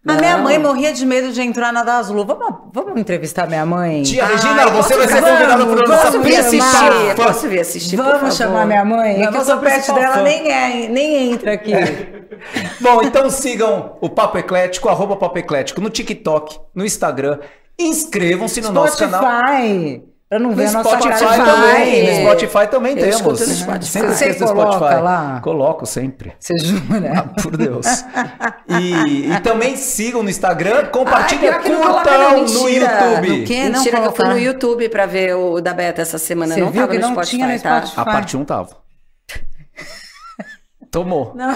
A minha mãe morria de medo de entrar na das Lu. Vamos, vamos entrevistar minha mãe? Tia Ai, Regina, você posso vai ser convidada Vamos, nossa vamos vir assistir, posso vir assistir. Vamos chamar minha mãe? É que perto principal dela, nem, é, nem entra aqui. Bom, então sigam o Papo Eclético, arroba Papo Eclético, no TikTok, no Instagram. Inscrevam-se no nosso canal. Spotify. Pra não ver No a nossa Spotify cara. também. No Spotify também Eu temos. no Spotify. Sempre Você esqueço do Spotify. lá? Coloco sempre. Você jura? Por Deus. E, e também sigam no Instagram, Ai, coloca, curtam não, no. YouTube. No quê? não Mentira, que eu fui no YouTube pra ver o da Beta essa semana. Você não viu tava que no não Spotify, tinha no tá? Spotify? A parte 1 tava. Tomou. Não,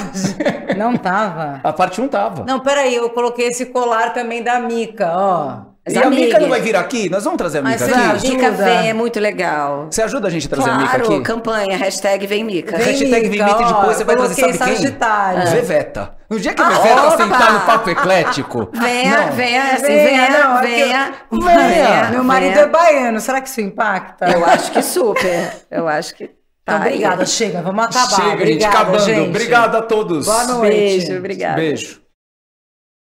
não tava. A parte 1 tava. Não, peraí, eu coloquei esse colar também da Mica, ó. Mas, e a Mica não vai vir aqui? Nós vamos trazer a Mica aqui? ajuda. Mica vem, é muito legal. Você ajuda a gente a trazer a Mica Claro, aqui? campanha, hashtag vem Mica. Vem Hashtag Mica, Vimita e depois você vai trazer, sabe quem? Sagitário. Veveta. No dia que a Ah, Veveta opa! sentar no papo eclético. Venha, Não. venha, assim, Venha, venha, não, é que venha, eu- venha. Meu marido venha. é baiano, será que isso impacta? Eu acho que super. Eu acho que. Então, tá aí. obrigada, chega, vamos acabar. Chega, gente, Obrigada, acabando. gente. Obrigado a todos. Boa noite. Beijo, obrigada. Beijo.